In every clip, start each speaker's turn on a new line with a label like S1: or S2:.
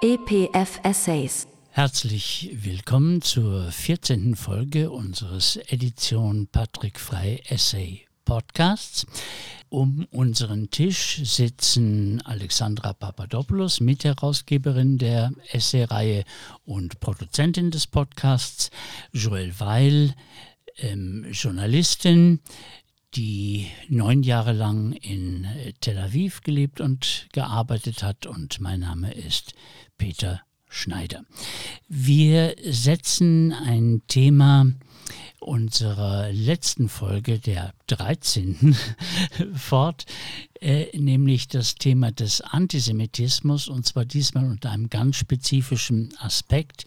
S1: EPF Essays.
S2: Herzlich willkommen zur 14. Folge unseres Edition Patrick Frei Essay Podcasts. Um unseren Tisch sitzen Alexandra Papadopoulos, Mitherausgeberin der Essay-Reihe und Produzentin des Podcasts, Joel Weil, ähm, Journalistin, die neun Jahre lang in Tel Aviv gelebt und gearbeitet hat. Und mein Name ist Peter Schneider. Wir setzen ein Thema unserer letzten Folge, der 13. fort, äh, nämlich das Thema des Antisemitismus und zwar diesmal unter einem ganz spezifischen Aspekt.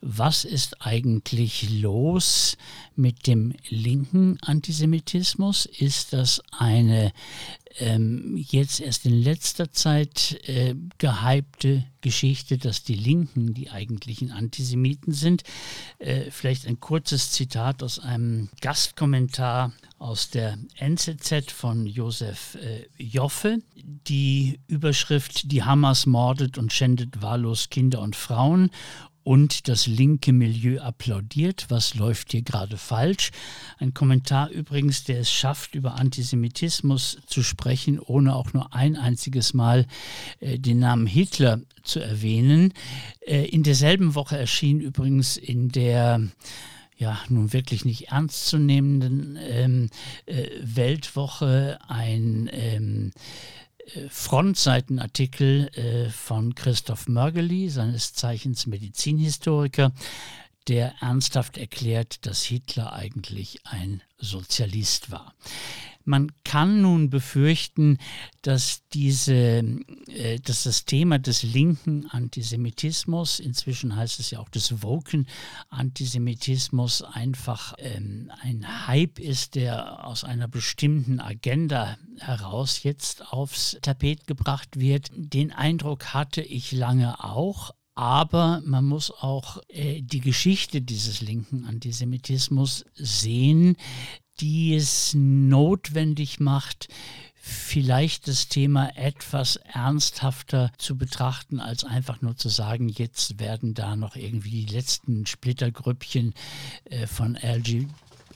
S2: Was ist eigentlich los mit dem linken Antisemitismus? Ist das eine ähm, jetzt erst in letzter Zeit äh, gehypte Geschichte, dass die Linken die eigentlichen Antisemiten sind? Äh, vielleicht ein kurzes Zitat aus einem Gastkommentar aus der NZZ von Josef äh, Joffe. Die Überschrift Die Hamas mordet und schändet wahllos Kinder und Frauen und das linke Milieu applaudiert. Was läuft hier gerade falsch? Ein Kommentar übrigens, der es schafft, über Antisemitismus zu sprechen, ohne auch nur ein einziges Mal äh, den Namen Hitler zu erwähnen. Äh, in derselben Woche erschien übrigens in der ja nun wirklich nicht ernstzunehmenden ähm, äh, Weltwoche ein ähm, äh, Frontseitenartikel äh, von Christoph Mörgeli, seines Zeichens Medizinhistoriker, der ernsthaft erklärt, dass Hitler eigentlich ein Sozialist war. Man kann nun befürchten, dass, diese, äh, dass das Thema des linken Antisemitismus, inzwischen heißt es ja auch des woken Antisemitismus, einfach ähm, ein Hype ist, der aus einer bestimmten Agenda heraus jetzt aufs Tapet gebracht wird. Den Eindruck hatte ich lange auch, aber man muss auch äh, die Geschichte dieses linken Antisemitismus sehen, die es notwendig macht, vielleicht das Thema etwas ernsthafter zu betrachten, als einfach nur zu sagen, jetzt werden da noch irgendwie die letzten Splittergrüppchen äh, von LGBT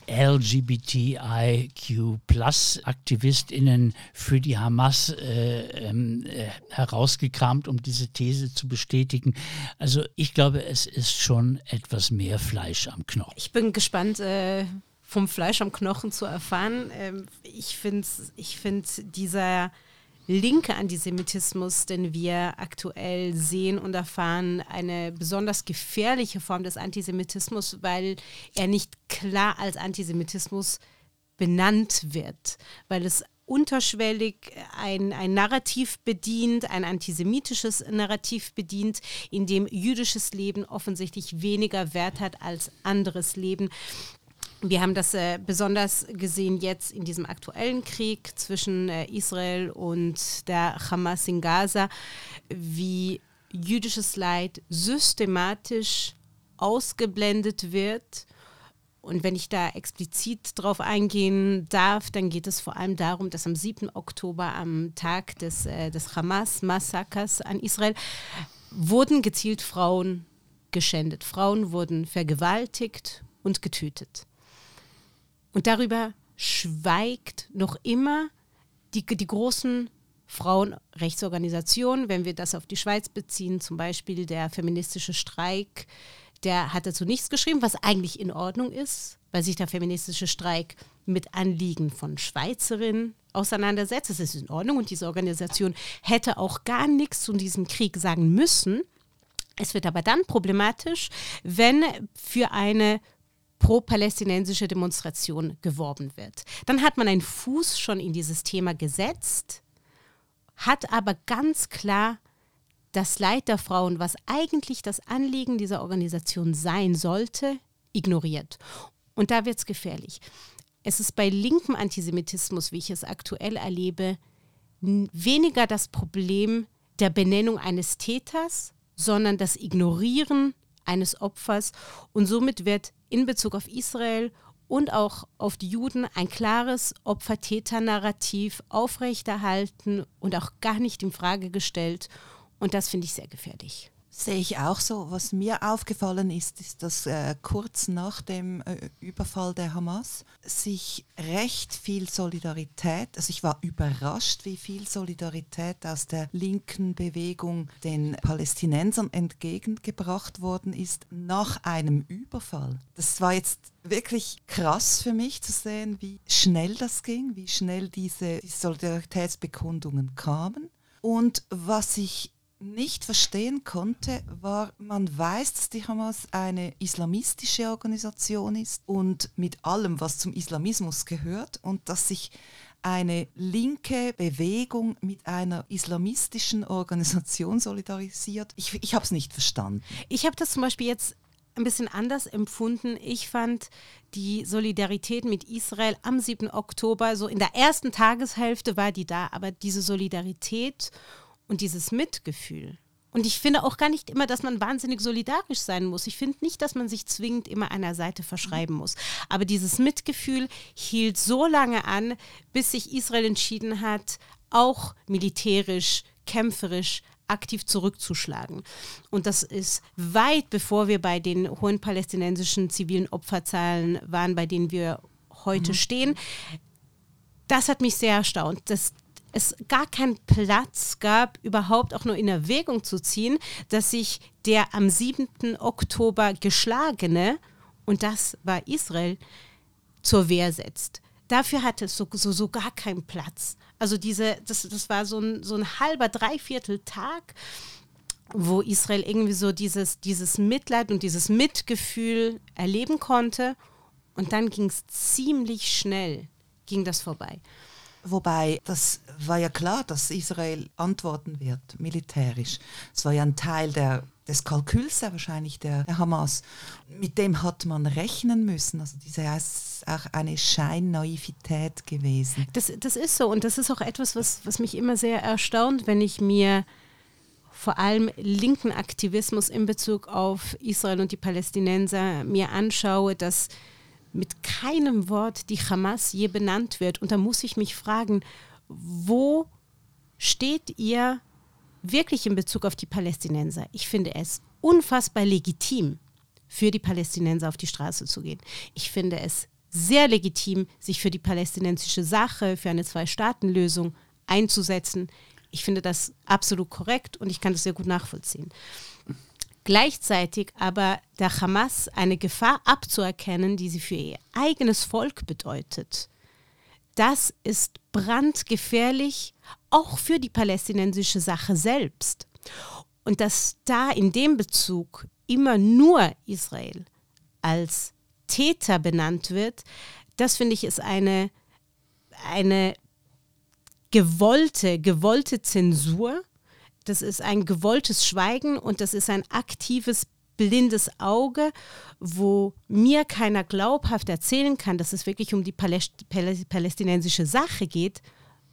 S2: LGBTIQ-Plus-AktivistInnen für die Hamas äh, ähm, äh, herausgekramt, um diese These zu bestätigen. Also ich glaube, es ist schon etwas mehr Fleisch am Knochen.
S3: Ich bin gespannt. Vom Fleisch am Knochen zu erfahren. Ähm, ich finde ich find dieser linke Antisemitismus, den wir aktuell sehen und erfahren, eine besonders gefährliche Form des Antisemitismus, weil er nicht klar als Antisemitismus benannt wird, weil es unterschwellig ein, ein Narrativ bedient, ein antisemitisches Narrativ bedient, in dem jüdisches Leben offensichtlich weniger Wert hat als anderes Leben. Wir haben das äh, besonders gesehen jetzt in diesem aktuellen Krieg zwischen äh, Israel und der Hamas in Gaza, wie jüdisches Leid systematisch ausgeblendet wird. Und wenn ich da explizit drauf eingehen darf, dann geht es vor allem darum, dass am 7. Oktober, am Tag des, äh, des Hamas-Massakers an Israel, wurden gezielt Frauen geschändet. Frauen wurden vergewaltigt und getötet. Und darüber schweigt noch immer die, die großen Frauenrechtsorganisationen, wenn wir das auf die Schweiz beziehen, zum Beispiel der feministische Streik, der hat dazu nichts geschrieben, was eigentlich in Ordnung ist, weil sich der feministische Streik mit Anliegen von Schweizerinnen auseinandersetzt. Das ist in Ordnung und diese Organisation hätte auch gar nichts zu diesem Krieg sagen müssen. Es wird aber dann problematisch, wenn für eine pro-palästinensische Demonstration geworben wird. Dann hat man einen Fuß schon in dieses Thema gesetzt, hat aber ganz klar das Leid der Frauen, was eigentlich das Anliegen dieser Organisation sein sollte, ignoriert. Und da wird es gefährlich. Es ist bei linkem Antisemitismus, wie ich es aktuell erlebe, weniger das Problem der Benennung eines Täters, sondern das Ignorieren eines Opfers. Und somit wird in Bezug auf Israel und auch auf die Juden ein klares Opfer-Täter-Narrativ aufrechterhalten und auch gar nicht in Frage gestellt. Und das finde ich sehr gefährlich.
S4: Sehe ich auch so. Was mir aufgefallen ist, ist, dass äh, kurz nach dem äh, Überfall der Hamas sich recht viel Solidarität, also ich war überrascht, wie viel Solidarität aus der linken Bewegung den Palästinensern entgegengebracht worden ist nach einem Überfall. Das war jetzt wirklich krass für mich zu sehen, wie schnell das ging, wie schnell diese, Solidaritätsbekundungen kamen. Und was ich nicht verstehen konnte, war, man weiß, dass die Hamas eine islamistische Organisation ist und mit allem, was zum Islamismus gehört und dass sich eine linke Bewegung mit einer islamistischen Organisation solidarisiert. Ich, ich habe es nicht verstanden.
S3: Ich habe das zum Beispiel jetzt ein bisschen anders empfunden. Ich fand die Solidarität mit Israel am 7. Oktober, so in der ersten Tageshälfte war die da, aber diese Solidarität und dieses Mitgefühl. Und ich finde auch gar nicht immer, dass man wahnsinnig solidarisch sein muss. Ich finde nicht, dass man sich zwingend immer einer Seite verschreiben muss. Aber dieses Mitgefühl hielt so lange an, bis sich Israel entschieden hat, auch militärisch, kämpferisch aktiv zurückzuschlagen. Und das ist weit bevor wir bei den hohen palästinensischen zivilen Opferzahlen waren, bei denen wir heute mhm. stehen. Das hat mich sehr erstaunt, dass es gar keinen Platz gab, überhaupt auch nur in Erwägung zu ziehen, dass sich der am 7. Oktober geschlagene, und das war Israel, zur Wehr setzt. Dafür hatte es so, so, so gar keinen Platz. Also diese, das, das war so ein, so ein halber, dreiviertel Tag, wo Israel irgendwie so dieses, dieses Mitleid und dieses Mitgefühl erleben konnte. Und dann ging es ziemlich schnell, ging das vorbei.
S4: Wobei, das war ja klar, dass Israel antworten wird, militärisch. Es war ja ein Teil der, des Kalküls ja wahrscheinlich der, der, Hamas. Mit dem hat man rechnen müssen. Also diese ist auch eine Scheinnaivität gewesen.
S3: Das, das ist so und das ist auch etwas, was, was mich immer sehr erstaunt, wenn ich mir vor allem linken Aktivismus in Bezug auf Israel und die Palästinenser mir anschaue, dass mit keinem Wort die Hamas je benannt wird. Und da muss ich mich fragen, wo steht ihr wirklich in Bezug auf die Palästinenser? Ich finde es unfassbar legitim, für die Palästinenser auf die Straße zu gehen. Ich finde es sehr legitim, sich für die palästinensische Sache, für eine Zwei-Staaten-Lösung einzusetzen. Ich finde das absolut korrekt und ich kann das sehr gut nachvollziehen gleichzeitig aber der Hamas eine Gefahr abzuerkennen, die sie für ihr eigenes Volk bedeutet. Das ist brandgefährlich, auch für die palästinensische Sache selbst. Und dass da in dem Bezug immer nur Israel als Täter benannt wird, das finde ich ist eine, eine gewollte, gewollte Zensur das ist ein gewolltes Schweigen und das ist ein aktives blindes Auge, wo mir keiner glaubhaft erzählen kann, dass es wirklich um die Paläst palästinensische Sache geht,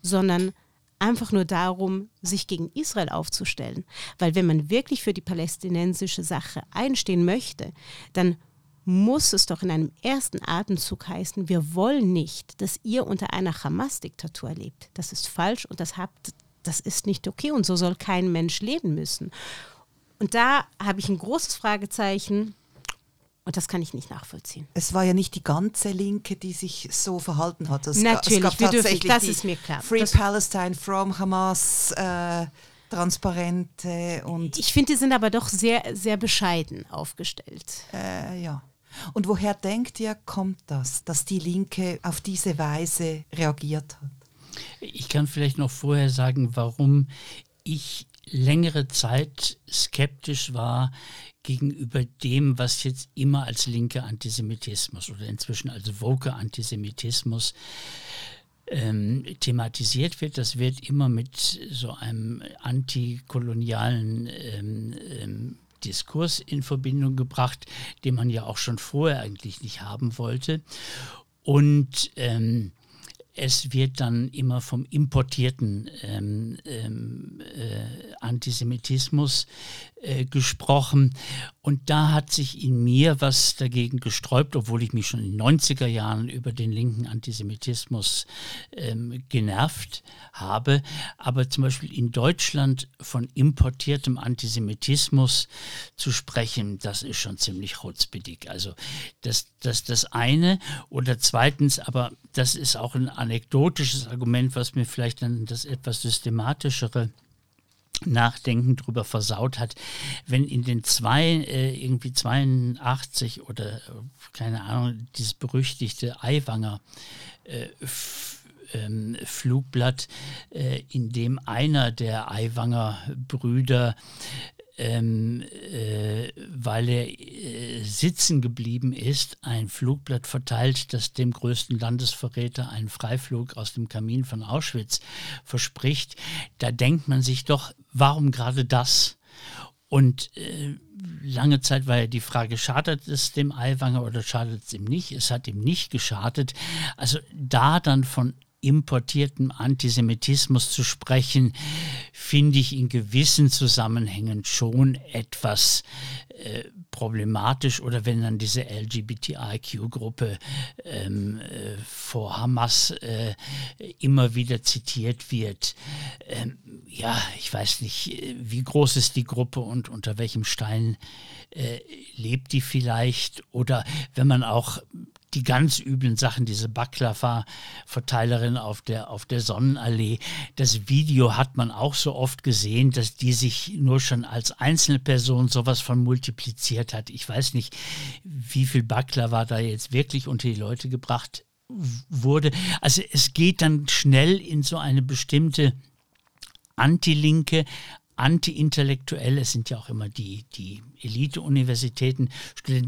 S3: sondern einfach nur darum, sich gegen Israel aufzustellen. Weil wenn man wirklich für die palästinensische Sache einstehen möchte, dann muss es doch in einem ersten Atemzug heißen, wir wollen nicht, dass ihr unter einer Hamas-Diktatur lebt. Das ist falsch und das habt das ist nicht okay und so soll kein Mensch leben müssen. Und da habe ich ein großes Fragezeichen. Und das kann ich nicht nachvollziehen.
S4: Es war ja nicht die ganze Linke, die sich so verhalten hat. Es
S3: Natürlich,
S4: gab, es
S3: gab tatsächlich dürfen, das ist mir klar.
S4: Free das Palestine from Hamas. Äh, Transparente und.
S3: Ich finde, die sind aber doch sehr, sehr bescheiden aufgestellt.
S4: Äh, ja. Und woher denkt ihr, kommt das, dass die Linke auf diese Weise reagiert hat?
S2: Ich kann vielleicht noch vorher sagen, warum ich längere Zeit skeptisch war gegenüber dem, was jetzt immer als linker Antisemitismus oder inzwischen als woke Antisemitismus ähm, thematisiert wird. Das wird immer mit so einem antikolonialen ähm, ähm, Diskurs in Verbindung gebracht, den man ja auch schon vorher eigentlich nicht haben wollte. Und ähm, es wird dann immer vom importierten ähm, ähm, äh, Antisemitismus äh, gesprochen. Und da hat sich in mir was dagegen gesträubt, obwohl ich mich schon in den 90er Jahren über den linken Antisemitismus ähm, genervt habe. Aber zum Beispiel in Deutschland von importiertem Antisemitismus zu sprechen, das ist schon ziemlich chutzpedig. Also das, das, das eine. Oder zweitens, aber das ist auch ein anekdotisches Argument, was mir vielleicht dann das etwas systematischere Nachdenken drüber versaut hat, wenn in den zwei, äh, irgendwie 82 oder äh, keine Ahnung, dieses berüchtigte Eiwanger äh, ähm, Flugblatt, äh, in dem einer der Eiwanger Brüder ähm, äh, weil er äh, sitzen geblieben ist, ein Flugblatt verteilt, das dem größten Landesverräter einen Freiflug aus dem Kamin von Auschwitz verspricht, da denkt man sich doch, warum gerade das? Und äh, lange Zeit war ja die Frage, schadet es dem Aiwanger oder schadet es ihm nicht? Es hat ihm nicht geschadet. Also da dann von importiertem Antisemitismus zu sprechen, finde ich in gewissen Zusammenhängen schon etwas äh, problematisch. Oder wenn dann diese LGBTIQ-Gruppe ähm, äh, vor Hamas äh, immer wieder zitiert wird. Ähm, ja, ich weiß nicht, wie groß ist die Gruppe und unter welchem Stein äh, lebt die vielleicht? Oder wenn man auch die ganz üblen Sachen, diese Baklava-Verteilerin auf der, auf der Sonnenallee. Das Video hat man auch so oft gesehen, dass die sich nur schon als einzelne Person sowas von multipliziert hat. Ich weiß nicht, wie viel Baklava da jetzt wirklich unter die Leute gebracht wurde. Also es geht dann schnell in so eine bestimmte antilinke, anti-intellektuell, es sind ja auch immer die, die Elite-Universitäten,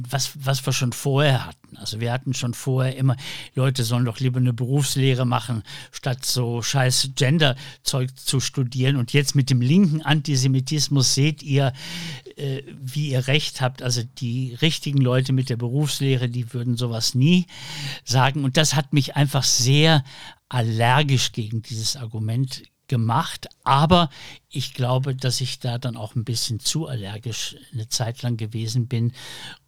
S2: was, was wir schon vorher hatten. Also wir hatten schon vorher immer, Leute sollen doch lieber eine Berufslehre machen, statt so scheiß Gender-Zeug zu studieren. Und jetzt mit dem linken Antisemitismus seht ihr, äh, wie ihr recht habt. Also die richtigen Leute mit der Berufslehre, die würden sowas nie sagen. Und das hat mich einfach sehr allergisch gegen dieses Argument gemacht, aber ich glaube, dass ich da dann auch ein bisschen zu allergisch eine Zeit lang gewesen bin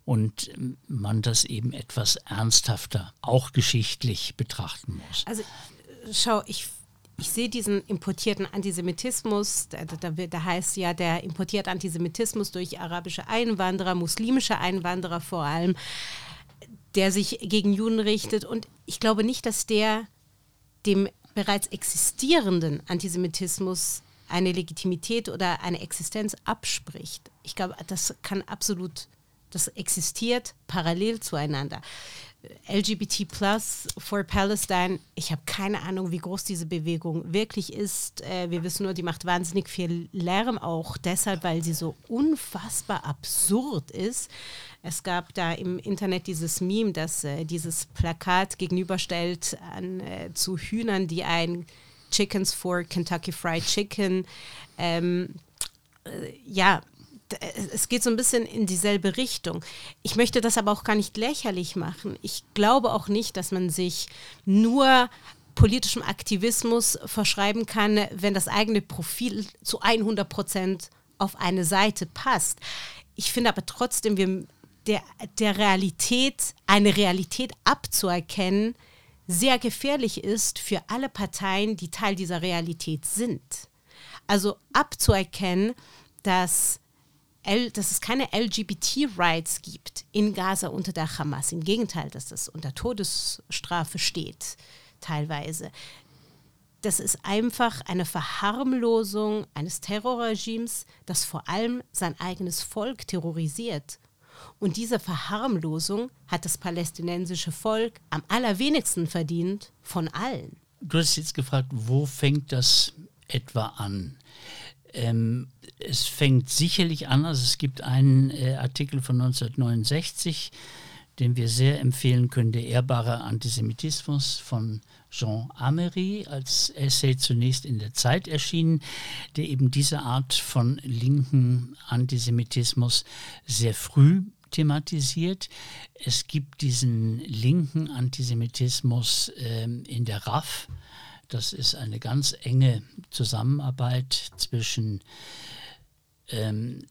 S2: und man das eben etwas ernsthafter, auch geschichtlich betrachten muss.
S3: Also schau, ich ich sehe diesen importierten Antisemitismus, da, da, da, heißt ja der importierte Antisemitismus durch arabische Einwanderer, muslimische Einwanderer vor allem, der sich gegen Juden richtet. Und ich glaube nicht, dass der dem bereits existierenden Antisemitismus eine Legitimität oder eine Existenz abspricht. Ich glaube, das kann absolut, das existiert parallel zueinander. LGBT Plus for Palestine, ich habe keine Ahnung, wie groß diese Bewegung wirklich ist. Äh, wir wissen nur, die macht wahnsinnig viel Lärm, auch deshalb, weil sie so unfassbar absurd ist. Es gab da im Internet dieses Meme, das äh, dieses Plakat gegenüberstellt an, äh, zu Hühnern, die ein Chickens for Kentucky Fried Chicken. Ähm, äh, ja, es geht so ein bisschen in dieselbe Richtung. Ich möchte das aber auch gar nicht lächerlich machen. Ich glaube auch nicht, dass man sich nur politischem Aktivismus verschreiben kann, wenn das eigene Profil zu 100 Prozent auf eine Seite passt. Ich finde aber trotzdem, wir der, der Realität, eine Realität abzuerkennen, sehr gefährlich ist für alle Parteien, die Teil dieser Realität sind. Also abzuerkennen, dass, L, dass es keine LGBT-Rights gibt in Gaza unter der Hamas. Im Gegenteil, dass das unter Todesstrafe steht, teilweise. Das ist einfach eine Verharmlosung eines Terrorregimes, das vor allem sein eigenes Volk terrorisiert und diese Verharmlosung hat das palästinensische Volk am allerwenigsten verdient von allen.
S2: Du hast jetzt gefragt, wo fängt das etwa an? Ähm, es fängt sicherlich an, also es gibt einen äh, Artikel von 1969, den wir sehr empfehlen können, der ehrbare Antisemitismus von Jean Amery als Essay zunächst in der Zeit erschienen, der eben diese Art von linken Antisemitismus sehr früh thematisiert. Es gibt diesen linken Antisemitismus ähm, in der RAF. Das ist eine ganz enge Zusammenarbeit zwischen ähm,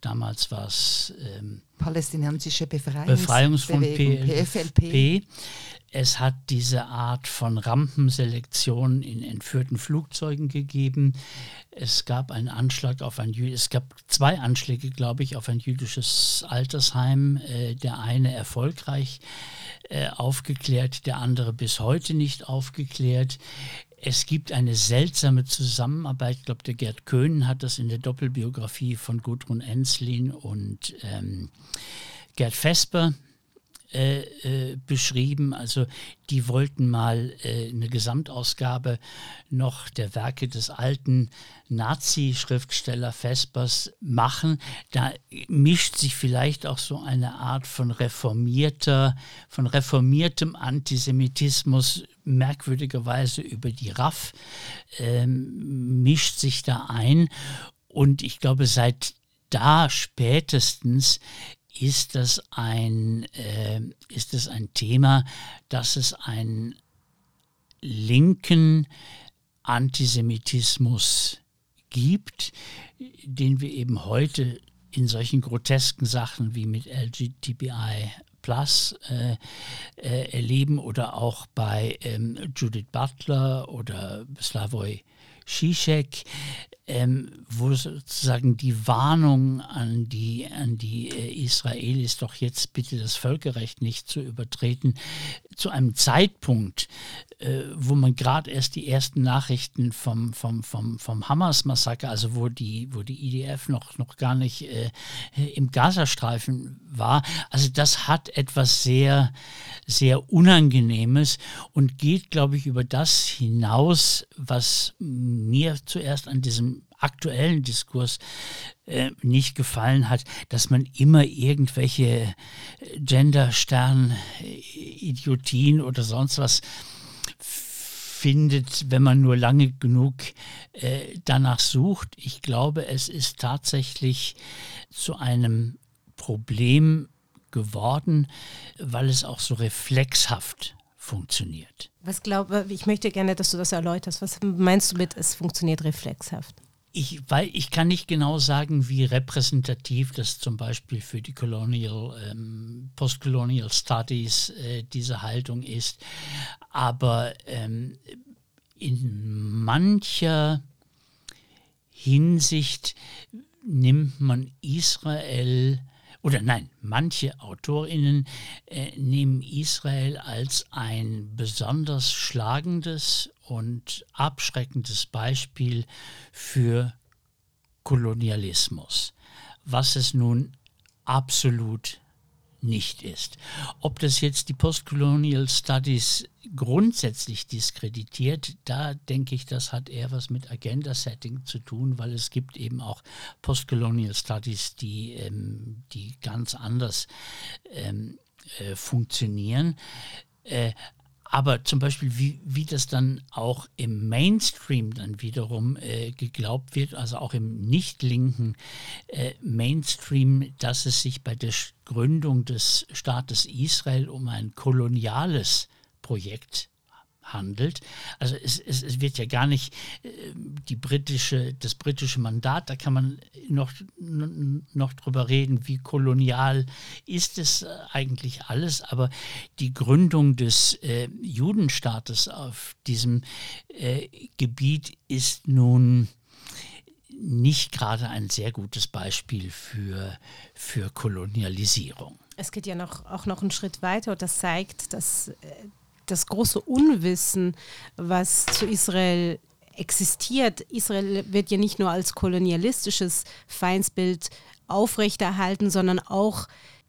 S2: damals war es ähm,
S4: Palästinensische Befreiungs
S2: Befreiungsfront PFLP. Es hat diese Art von Rampenselektion in entführten Flugzeugen gegeben. Es gab einen Anschlag auf ein es gab zwei Anschläge, glaube ich, auf ein jüdisches Altersheim. Äh, der eine erfolgreich äh, aufgeklärt, der andere bis heute nicht aufgeklärt. Es gibt eine seltsame Zusammenarbeit. Ich glaube, der Gerd Köhn hat das in der Doppelbiografie von Gudrun Enslin und ähm, Gerd Vesper äh, äh, beschrieben. Also die wollten mal äh, eine Gesamtausgabe noch der Werke des alten Nazi-Schriftsteller Vespers machen. Da mischt sich vielleicht auch so eine Art von reformierter, von reformiertem Antisemitismus merkwürdigerweise über die RAF ähm, mischt sich da ein. Und ich glaube, seit da spätestens ist das ein, äh, ist das ein Thema, dass es einen linken Antisemitismus gibt, den wir eben heute in solchen grotesken Sachen wie mit LGTBI Plus äh, äh, erleben oder auch bei ähm, Judith Butler oder Slavoj Zizek, ähm, wo sozusagen die Warnung an die, an die äh, Israelis, doch jetzt bitte das Völkerrecht nicht zu übertreten, zu einem Zeitpunkt, äh, wo man gerade erst die ersten Nachrichten vom, vom, vom, vom Hamas-Massaker, also wo die, wo die IDF noch, noch gar nicht äh, im Gazastreifen war, also das hat etwas sehr, sehr Unangenehmes und geht, glaube ich, über das hinaus, was mir zuerst an diesem aktuellen Diskurs äh, nicht gefallen hat, dass man immer irgendwelche äh, Gender-Stern-Idiotien oder sonst was findet, wenn man nur lange genug äh, danach sucht. Ich glaube, es ist tatsächlich zu einem Problem geworden, weil es auch so reflexhaft funktioniert.
S3: Was glaube ich möchte gerne, dass du das erläuterst. Was meinst du mit, es funktioniert reflexhaft?
S2: Ich, weil ich kann nicht genau sagen, wie repräsentativ das zum Beispiel für die Colonial, ähm, Postcolonial Studies äh, diese Haltung ist. Aber ähm, in mancher Hinsicht nimmt man Israel oder nein, manche Autorinnen äh, nehmen Israel als ein besonders schlagendes und abschreckendes Beispiel für Kolonialismus, was es nun absolut nicht ist. Ob das jetzt die Postcolonial Studies grundsätzlich diskreditiert, da denke ich, das hat eher was mit Agenda-Setting zu tun, weil es gibt eben auch Postcolonial Studies, die, ähm, die ganz anders ähm, äh, funktionieren. Äh, aber zum Beispiel, wie, wie das dann auch im Mainstream dann wiederum äh, geglaubt wird, also auch im nicht linken äh, Mainstream, dass es sich bei der Gründung des Staates Israel um ein koloniales Projekt handelt. Also es, es, es wird ja gar nicht äh, die britische, das britische Mandat, da kann man noch, noch drüber reden, wie kolonial ist es äh, eigentlich alles, aber die Gründung des äh, Judenstaates auf diesem äh, Gebiet ist nun nicht gerade ein sehr gutes Beispiel für, für Kolonialisierung.
S3: Es geht ja noch, auch noch einen Schritt weiter und das zeigt, dass äh, das große Unwissen, was zu Israel existiert. Israel wird ja nicht nur als kolonialistisches Feindsbild aufrechterhalten, sondern auch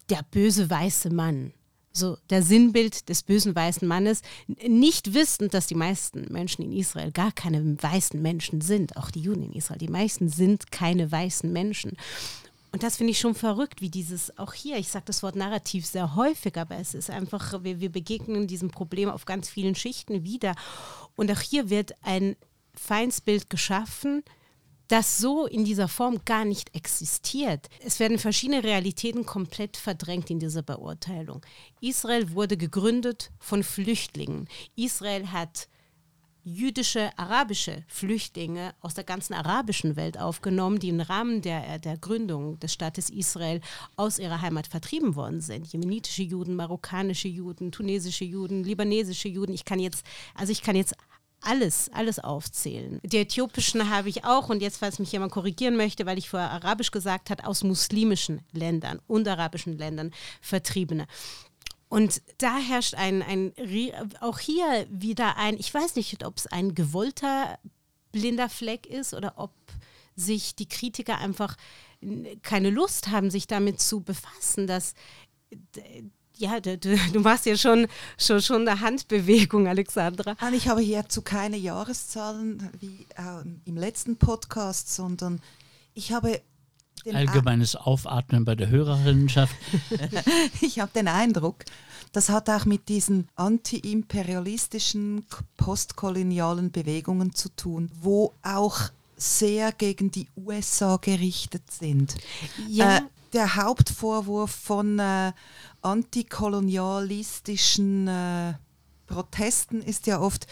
S3: der böse weiße Mann. So der Sinnbild des bösen weißen Mannes, nicht wissend, dass die meisten Menschen in Israel gar keine weißen Menschen sind, auch die Juden in Israel. Die meisten sind keine weißen Menschen. Und das finde ich schon verrückt, wie dieses, auch hier, ich sage das Wort Narrativ sehr häufig, aber es ist einfach, wir, wir begegnen diesem Problem auf ganz vielen Schichten wieder. Und auch hier wird ein Feindsbild geschaffen, das so in dieser Form gar nicht existiert. Es werden verschiedene Realitäten komplett verdrängt in dieser Beurteilung. Israel wurde gegründet von Flüchtlingen. Israel hat jüdische, arabische Flüchtlinge aus der ganzen arabischen Welt aufgenommen, die im Rahmen der, der Gründung des Staates Israel aus ihrer Heimat vertrieben worden sind. Jemenitische Juden, marokkanische Juden, tunesische Juden, libanesische Juden. Ich kann jetzt, also ich kann jetzt alles, alles aufzählen. Die äthiopischen habe ich auch und jetzt, falls mich jemand korrigieren möchte, weil ich vorher arabisch gesagt habe, aus muslimischen Ländern und arabischen Ländern Vertriebene. Und da herrscht ein, ein, auch hier wieder ein, ich weiß nicht, ob es ein gewollter blinder Fleck ist oder ob sich die Kritiker einfach keine Lust haben, sich damit zu befassen, dass ja, du, du, machst ja schon, schon, schon eine Handbewegung, Alexandra.
S4: Ich habe hierzu keine Jahreszahlen wie äh, im letzten Podcast, sondern ich habe
S2: allgemeines Aufatmen bei der Hörerinnenschaft.
S4: ich habe den Eindruck, das hat auch mit diesen antiimperialistischen, postkolonialen Bewegungen zu tun, wo auch sehr gegen die USA gerichtet sind. Ja. Äh, der Hauptvorwurf von äh, antikolonialistischen äh, Protesten ist ja oft,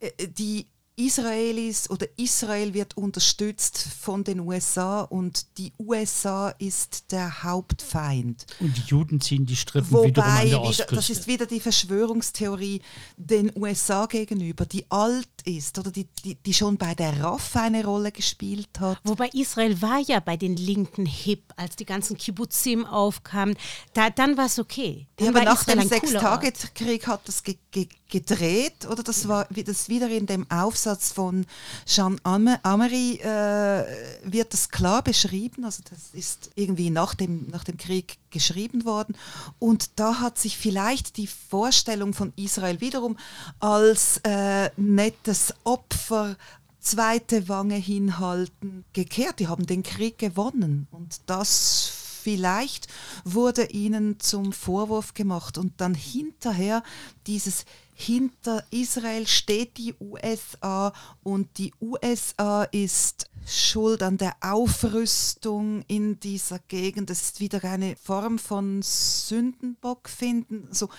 S4: äh, die Israelis oder Israel wird unterstützt von den USA und die USA ist der Hauptfeind.
S2: Und die Juden ziehen die Strippen
S4: Wobei,
S2: wiederum an der Ostküste.
S4: das ist wieder die Verschwörungstheorie den USA gegenüber, die alt ist oder die, die, die schon bei der RAF eine Rolle gespielt hat.
S3: Wobei Israel war ja bei den Linken hip, als die ganzen Kibbutzim aufkamen. Da, dann war es okay.
S4: Dann ja, aber nach Israel dem Sechstagekrieg hat das ge ge gedreht oder? Das war das wieder in dem Aufsatz von Jean Amery äh, wird das klar beschrieben. Also das ist irgendwie nach dem nach dem Krieg geschrieben worden. Und da hat sich vielleicht die Vorstellung von Israel wiederum als äh, nettes Opfer zweite Wange hinhalten gekehrt. Die haben den Krieg gewonnen. Und das vielleicht wurde ihnen zum Vorwurf gemacht. Und dann hinterher dieses hinter Israel steht die USA und die USA ist schuld an der Aufrüstung in dieser Gegend. Das ist wieder eine Form von Sündenbock finden. So,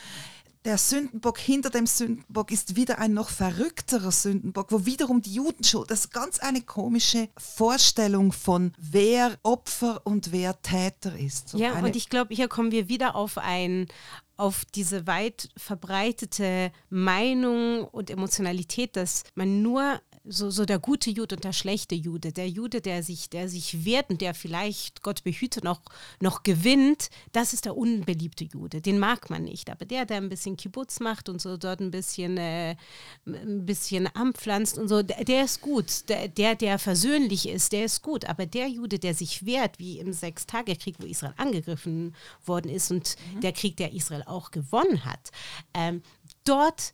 S4: der Sündenbock hinter dem Sündenbock ist wieder ein noch verrückterer Sündenbock, wo wiederum die Juden schuld. Das ist ganz eine komische Vorstellung von wer Opfer und wer Täter ist.
S3: So ja, und ich glaube, hier kommen wir wieder auf ein auf diese weit verbreitete Meinung und Emotionalität, dass man nur so, so der gute Jude und der schlechte Jude, der Jude, der sich, der sich wehrt und der vielleicht, Gott behüte, noch, noch gewinnt, das ist der unbeliebte Jude. Den mag man nicht. Aber der, der ein bisschen Kibbutz macht und so dort ein bisschen, äh, ein bisschen anpflanzt und so, der, der ist gut. Der, der, der versöhnlich ist, der ist gut. Aber der Jude, der sich wehrt, wie im Sechstagekrieg, wo Israel angegriffen worden ist und mhm. der Krieg, der Israel auch gewonnen hat, ähm, dort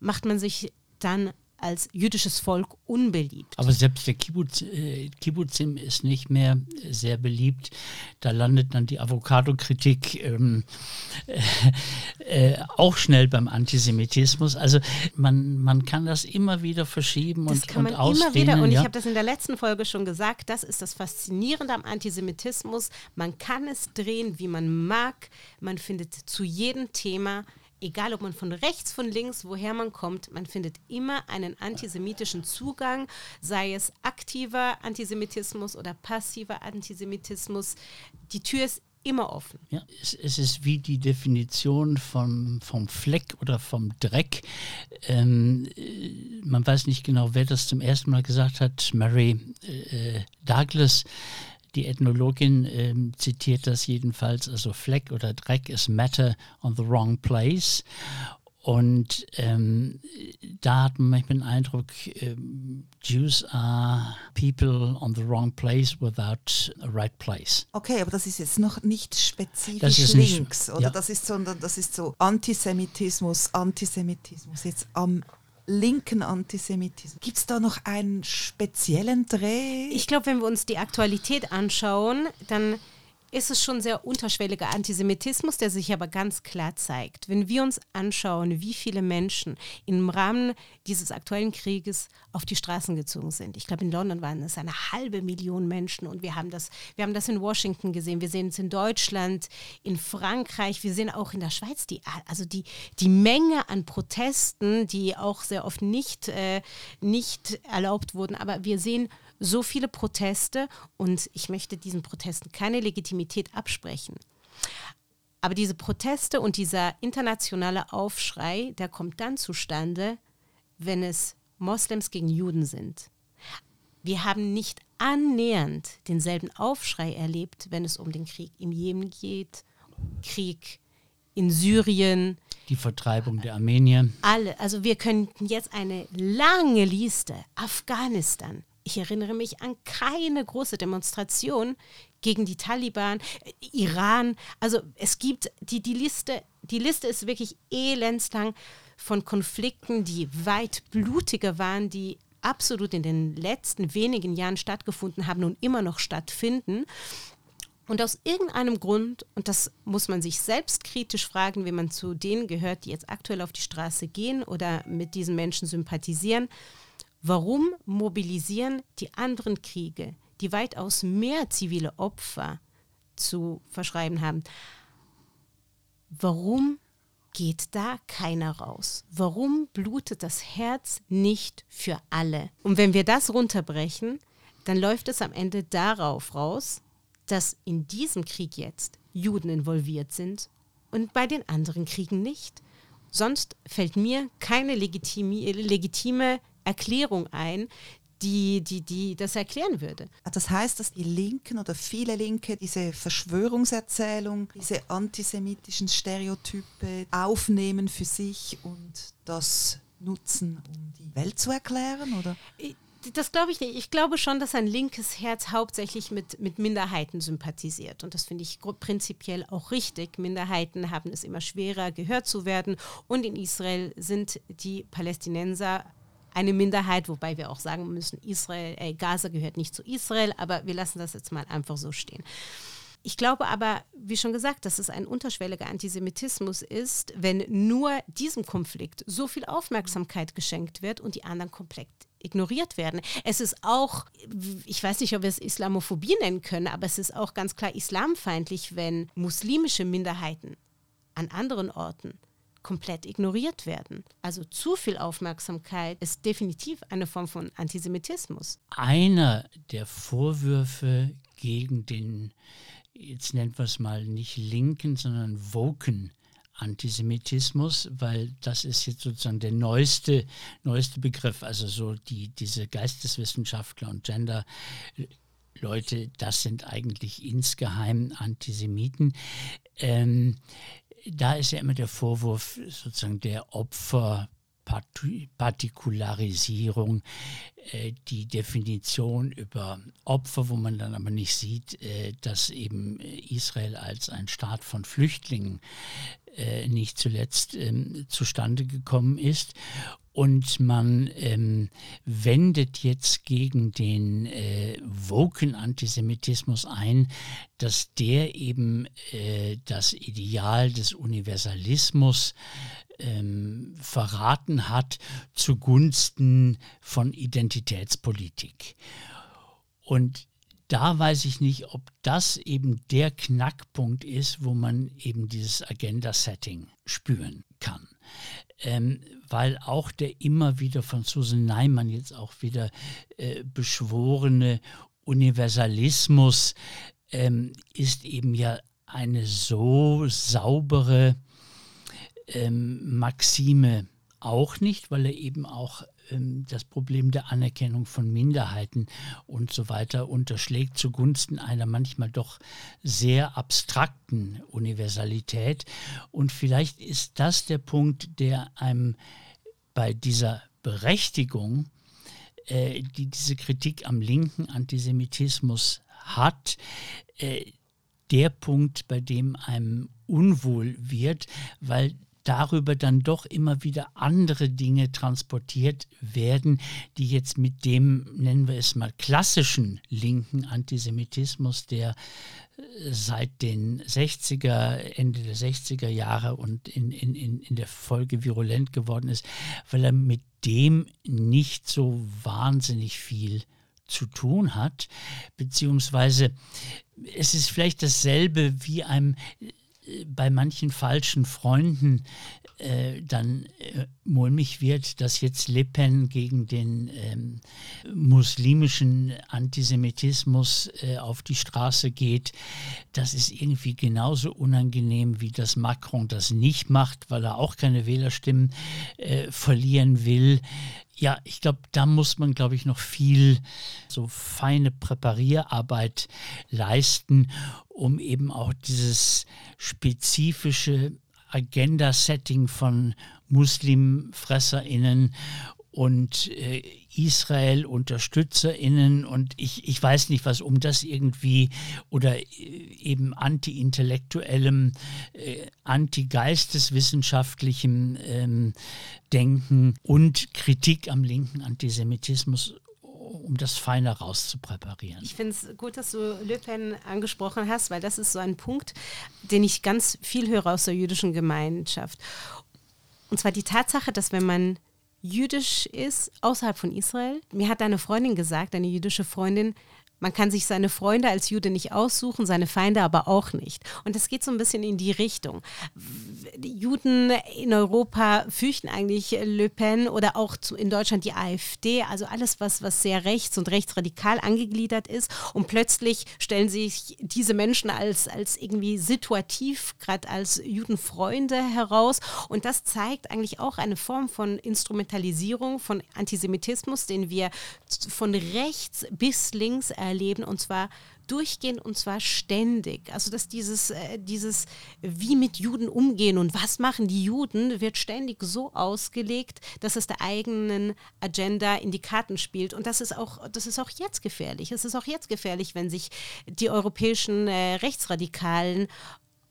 S3: macht man sich dann als jüdisches Volk unbeliebt.
S2: Aber selbst der Kibbutz, äh, Kibbutzim ist nicht mehr sehr beliebt. Da landet dann die Avocado-Kritik ähm, äh, äh, auch schnell beim Antisemitismus. Also man, man kann das immer wieder verschieben das und, kann man und immer wieder.
S3: Und
S2: ja?
S3: ich habe das in der letzten Folge schon gesagt. Das ist das Faszinierende am Antisemitismus. Man kann es drehen, wie man mag. Man findet zu jedem Thema egal ob man von rechts, von links, woher man kommt, man findet immer einen antisemitischen Zugang, sei es aktiver Antisemitismus oder passiver Antisemitismus. Die Tür ist immer offen.
S2: Ja, es, es, ist wie die Definition vom, vom Fleck oder vom Dreck. Ähm, äh, man weiß nicht genau, wer das zum ersten Mal gesagt hat. Mary äh, Douglas die Ethnologin äh, zitiert das jedenfalls, also Fleck oder Dreck ist Matter on the wrong place. Und ähm, da hat man manchmal den Eindruck, ähm, Jews are people on the wrong place without a right place.
S4: Okay, aber das ist jetzt noch nicht spezifisch links, nicht, oder? Ja. Das ist sondern das ist so Antisemitismus, Antisemitismus jetzt am linken Antisemitismus. Gibt es da noch einen speziellen Dreh?
S3: Ich glaube, wenn wir uns die Aktualität anschauen, dann ist es schon sehr unterschwelliger Antisemitismus, der sich aber ganz klar zeigt. Wenn wir uns anschauen, wie viele Menschen im Rahmen dieses aktuellen Krieges auf die Straßen gezogen sind. Ich glaube, in London waren es eine halbe Million Menschen und wir haben das, wir haben das in Washington gesehen, wir sehen es in Deutschland, in Frankreich, wir sehen auch in der Schweiz die, also die, die Menge an Protesten, die auch sehr oft nicht, äh, nicht erlaubt wurden, aber wir sehen so viele Proteste und ich möchte diesen Protesten keine Legitimität absprechen. Aber diese Proteste und dieser internationale Aufschrei, der kommt dann zustande, wenn es Moslems gegen Juden sind. Wir haben nicht annähernd denselben Aufschrei erlebt, wenn es um den Krieg im Jemen geht, Krieg in Syrien.
S2: Die Vertreibung der Armenier.
S3: Alle, also wir könnten jetzt eine lange Liste, Afghanistan, ich erinnere mich an keine große Demonstration gegen die Taliban, äh, Iran. Also es gibt die, die Liste, die Liste ist wirklich elendslang von Konflikten, die weit blutiger waren, die absolut in den letzten wenigen Jahren stattgefunden haben und immer noch stattfinden. Und aus irgendeinem Grund, und das muss man sich selbst kritisch fragen, wenn man zu denen gehört, die jetzt aktuell auf die Straße gehen oder mit diesen Menschen sympathisieren, Warum mobilisieren die anderen Kriege, die weitaus mehr zivile Opfer zu verschreiben haben? Warum geht da keiner raus? Warum blutet das Herz nicht für alle? Und wenn wir das runterbrechen, dann läuft es am Ende darauf raus, dass in diesem Krieg jetzt Juden involviert sind und bei den anderen Kriegen nicht. Sonst fällt mir keine legitime, legitime Erklärung ein, die, die, die das erklären würde.
S4: Das heißt, dass die Linken oder viele Linke diese Verschwörungserzählung, diese antisemitischen Stereotype aufnehmen für sich und das nutzen, um die Welt zu erklären? Oder?
S3: Das glaube ich nicht. Ich glaube schon, dass ein linkes Herz hauptsächlich mit, mit Minderheiten sympathisiert. Und das finde ich prinzipiell auch richtig. Minderheiten haben es immer schwerer, gehört zu werden. Und in Israel sind die Palästinenser eine Minderheit, wobei wir auch sagen müssen, Israel, äh, Gaza gehört nicht zu Israel, aber wir lassen das jetzt mal einfach so stehen. Ich glaube aber, wie schon gesagt, dass es ein unterschwelliger Antisemitismus ist, wenn nur diesem Konflikt so viel Aufmerksamkeit geschenkt wird und die anderen komplett ignoriert werden. Es ist auch, ich weiß nicht, ob wir es Islamophobie nennen können, aber es ist auch ganz klar islamfeindlich, wenn muslimische Minderheiten an anderen Orten komplett ignoriert werden. Also zu viel Aufmerksamkeit ist definitiv eine Form von Antisemitismus.
S2: Einer der Vorwürfe gegen den, jetzt nennen wir es mal nicht linken, sondern woken Antisemitismus, weil das ist jetzt sozusagen der neueste, neueste Begriff, also so die, diese Geisteswissenschaftler und Gender Leute, das sind eigentlich insgeheim Antisemiten. Ähm, da ist ja immer der Vorwurf sozusagen der Opfer. Partikularisierung, äh, die Definition über Opfer, wo man dann aber nicht sieht, äh, dass eben Israel als ein Staat von Flüchtlingen äh, nicht zuletzt ähm, zustande gekommen ist und man ähm, wendet jetzt gegen den äh, Woken-Antisemitismus ein, dass der eben äh, das Ideal des Universalismus ähm, verraten hat zugunsten von Identitätspolitik. Und da weiß ich nicht, ob das eben der Knackpunkt ist, wo man eben dieses Agenda-Setting spüren kann ähm, weil auch der immer wieder von Susan Neimann jetzt auch wieder äh, beschworene Universalismus ähm, ist eben ja eine so saubere ähm, Maxime auch nicht, weil er eben auch das Problem der Anerkennung von Minderheiten und so weiter unterschlägt zugunsten einer manchmal doch sehr abstrakten Universalität. Und vielleicht ist das der Punkt, der einem bei dieser Berechtigung, äh, die diese Kritik am linken Antisemitismus hat, äh, der Punkt, bei dem einem unwohl wird, weil darüber dann doch immer wieder andere Dinge transportiert werden, die jetzt mit dem, nennen wir es mal, klassischen linken Antisemitismus, der äh, seit den 60er, Ende der 60er Jahre und in, in, in der Folge virulent geworden ist, weil er mit dem nicht so wahnsinnig viel zu tun hat, beziehungsweise es ist vielleicht dasselbe wie einem bei manchen falschen Freunden äh, dann äh, mulmig wird, dass jetzt Le Pen gegen den ähm, muslimischen Antisemitismus äh, auf die Straße geht. Das ist irgendwie genauso unangenehm, wie dass Macron das nicht macht, weil er auch keine Wählerstimmen äh, verlieren will. Ja, ich glaube, da muss man, glaube ich, noch viel so feine Präparierarbeit leisten, um eben auch dieses spezifische Agenda-Setting von MuslimfresserInnen und äh, Israel-UnterstützerInnen und ich, ich weiß nicht was, um das irgendwie oder äh, eben anti-intellektuellem, äh, anti-geisteswissenschaftlichem ähm, Denken und Kritik am linken Antisemitismus um das feiner rauszupräparieren.
S3: Ich finde es gut, dass du Le Pen angesprochen hast, weil das ist so ein Punkt, den ich ganz viel höre aus der jüdischen Gemeinschaft. Und zwar die Tatsache, dass wenn man jüdisch ist außerhalb von Israel, mir hat eine Freundin gesagt, eine jüdische Freundin, man kann sich seine Freunde als Jude nicht aussuchen, seine Feinde aber auch nicht. Und das geht so ein bisschen in die Richtung. Juden in Europa fürchten eigentlich Le Pen oder auch in Deutschland die AfD, also alles, was, was sehr rechts und rechtsradikal angegliedert ist. Und plötzlich stellen sich diese Menschen als, als irgendwie situativ, gerade als Judenfreunde heraus. Und das zeigt eigentlich auch eine Form von Instrumentalisierung von Antisemitismus, den wir von rechts bis links erleben erleben und zwar durchgehend und zwar ständig. Also dass dieses, äh, dieses wie mit Juden umgehen und was machen die Juden, wird ständig so ausgelegt, dass es der eigenen Agenda in die Karten spielt. Und das ist auch, das ist auch jetzt gefährlich. Es ist auch jetzt gefährlich, wenn sich die europäischen äh, Rechtsradikalen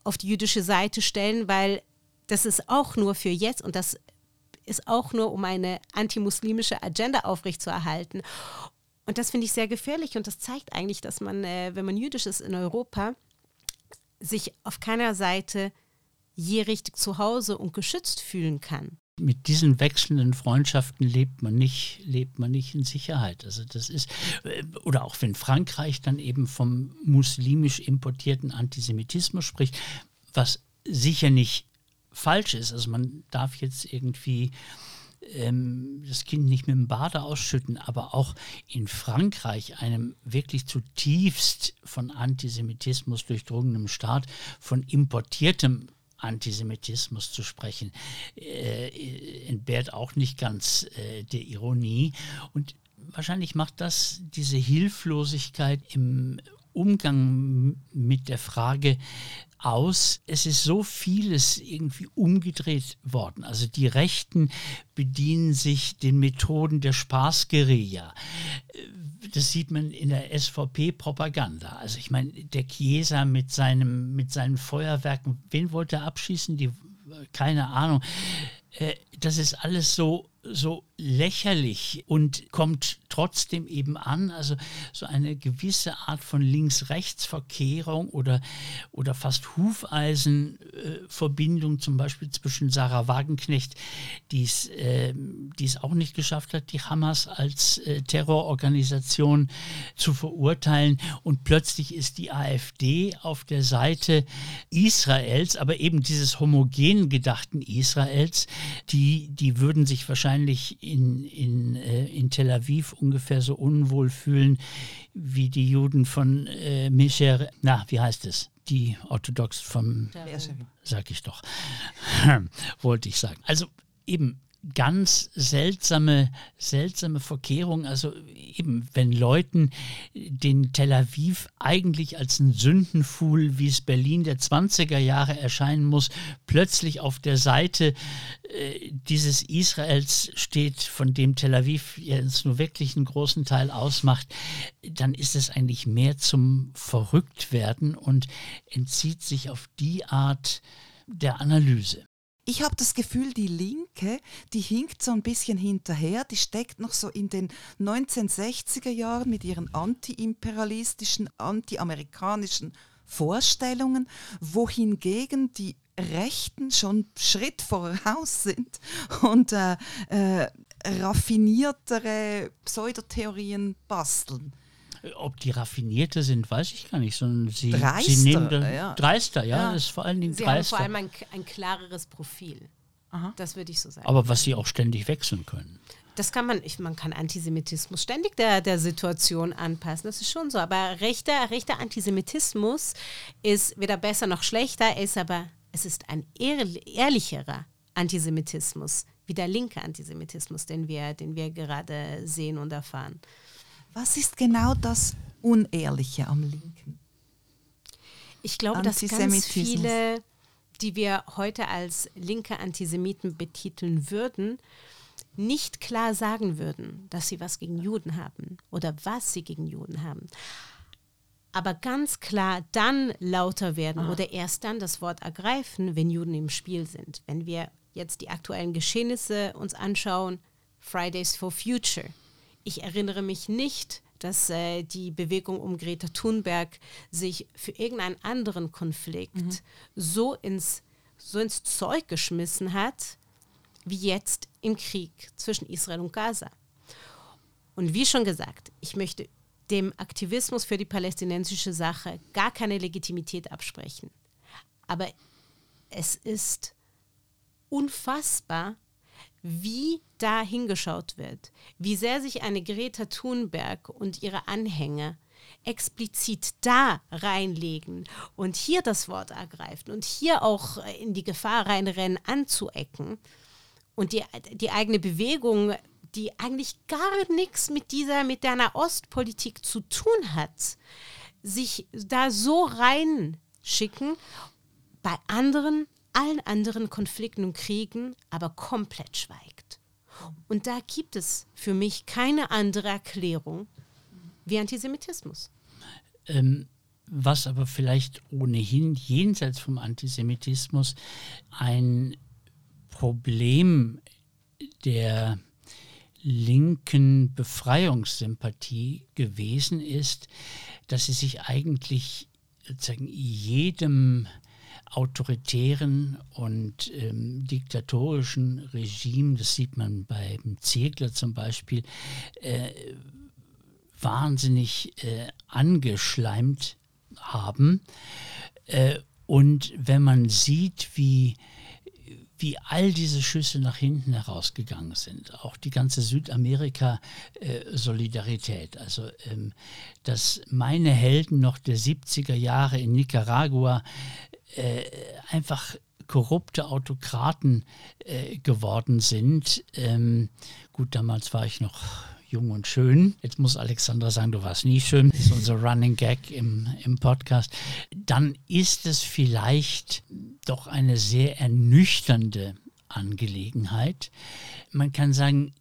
S3: auf die jüdische Seite stellen, weil das ist auch nur für jetzt und das ist auch nur, um eine antimuslimische Agenda aufrechtzuerhalten. Und das finde ich sehr gefährlich und das zeigt eigentlich, dass man, äh, wenn man jüdisch ist in Europa, sich auf keiner Seite je richtig zu Hause und geschützt fühlen kann.
S2: Mit diesen wechselnden Freundschaften lebt man nicht, lebt man nicht in Sicherheit. Also das ist, äh, oder auch wenn Frankreich dann eben vom muslimisch importierten Antisemitismus spricht, was sicher nicht falsch ist. Also man darf jetzt irgendwie ähm, das Kind nicht mit dem Bade ausschütten, aber auch in Frankreich, einem wirklich zutiefst von Antisemitismus durchdrungenem Staat, von importiertem Antisemitismus zu sprechen, äh, entbehrt auch nicht ganz äh, der Ironie. Und wahrscheinlich macht das diese Hilflosigkeit im Umgang mit der Frage aus, es ist so vieles irgendwie umgedreht worden. Also die Rechten bedienen sich den Methoden der Spaßguerilla. Das sieht man in der SVP-Propaganda. Also ich meine, der Chiesa mit, seinem, mit seinen Feuerwerken, wen wollte er abschießen? Die, keine Ahnung. Äh, das ist alles so so lächerlich und kommt trotzdem eben an. Also so eine gewisse Art von Links-Rechts-Verkehrung oder, oder fast Hufeisenverbindung, äh, zum Beispiel zwischen Sarah Wagenknecht, die äh, es auch nicht geschafft hat, die Hamas als äh, Terrororganisation zu verurteilen. Und plötzlich ist die AfD auf der Seite Israels, aber eben dieses homogen gedachten Israels, die, die würden sich wahrscheinlich wahrscheinlich in, in, äh, in Tel Aviv ungefähr so unwohl fühlen wie die Juden von äh, Mischer, na, wie heißt es? Die Orthodox vom, sag ich doch, wollte ich sagen. Also eben ganz seltsame, seltsame Verkehrung. Also eben, wenn Leuten den Tel Aviv eigentlich als ein Sündenfuhl, wie es Berlin der 20er Jahre erscheinen muss, plötzlich auf der Seite äh, dieses Israels steht, von dem Tel Aviv jetzt nur wirklich einen großen Teil ausmacht, dann ist es eigentlich mehr zum Verrücktwerden und entzieht sich auf die Art der Analyse.
S4: Ich habe das Gefühl, die Linke, die hinkt so ein bisschen hinterher, die steckt noch so in den 1960er Jahren mit ihren antiimperialistischen, antiamerikanischen Vorstellungen, wohingegen die Rechten schon Schritt voraus sind und äh, äh, raffiniertere Pseudotheorien basteln.
S2: Ob die raffinierter sind, weiß ich gar nicht, sondern sie,
S4: Dreister,
S2: sie nehmen da,
S4: ja.
S2: dreister, ja,
S4: Ja.
S2: das ist vor allen Dingen
S3: Sie haben
S2: dreister.
S3: vor allem ein, ein klareres Profil. Das würde ich so sagen.
S2: aber was sie auch ständig wechseln können.
S3: Das kann man, ich, man kann Antisemitismus ständig der, der Situation anpassen, das ist schon so. Aber rechter, rechter Antisemitismus ist weder besser noch schlechter, ist aber, es ist ein ehrl- ehrlicherer Antisemitismus, wie der linke Antisemitismus, den wir, den wir gerade sehen und erfahren.
S4: Was ist genau das Unehrliche am Linken?
S3: Ich glaube, dass ganz viele, die wir heute als linke Antisemiten betiteln würden, nicht klar sagen würden, dass sie was gegen Juden haben oder was sie gegen Juden haben. Aber ganz klar dann lauter werden oder erst dann das Wort ergreifen, wenn Juden im Spiel sind. Wenn wir jetzt die aktuellen Geschehnisse uns anschauen, Fridays for Future. Ich erinnere mich nicht, dass äh, die Bewegung um Greta Thunberg sich für irgendeinen anderen Konflikt so, ins, so ins Zeug geschmissen hat, wie jetzt im Krieg zwischen Israel und Gaza. Und wie schon gesagt, ich möchte dem Aktivismus für die palästinensische Sache gar keine Legitimität absprechen. Aber es ist unfassbar, wie da hingeschaut wird, wie sehr sich eine Greta Thunberg und ihre Anhänger explizit da reinlegen und hier das Wort ergreifen und hier auch in die Gefahr reinrennen, anzuecken und die, die eigene Bewegung, die eigentlich gar nichts mit dieser, mit der Nahostpolitik zu tun hat, sich da so reinschicken, bei anderen, allen anderen Konflikten und Kriegen aber komplett schweigt. Und da gibt es für mich keine andere Erklärung wie Antisemitismus.
S2: Ähm, was aber vielleicht ohnehin jenseits vom Antisemitismus ein Problem der linken Befreiungssympathie gewesen ist, dass sie sich eigentlich jedem autoritären und ähm, diktatorischen Regime, das sieht man beim Ziegler zum Beispiel, äh, wahnsinnig äh, angeschleimt haben. Äh, und wenn man sieht, wie, wie all diese Schüsse nach hinten herausgegangen sind, auch die ganze Südamerika-Solidarität, also ähm, dass meine Helden noch der 70er Jahre in Nicaragua äh, einfach korrupte Autokraten äh, geworden sind. Ähm, gut, damals war ich noch jung und schön. Jetzt muss Alexandra sagen, du warst nie schön. Das ist unser Running Gag im, im Podcast. Dann ist es vielleicht doch eine sehr ernüchternde Angelegenheit. Man kann sagen,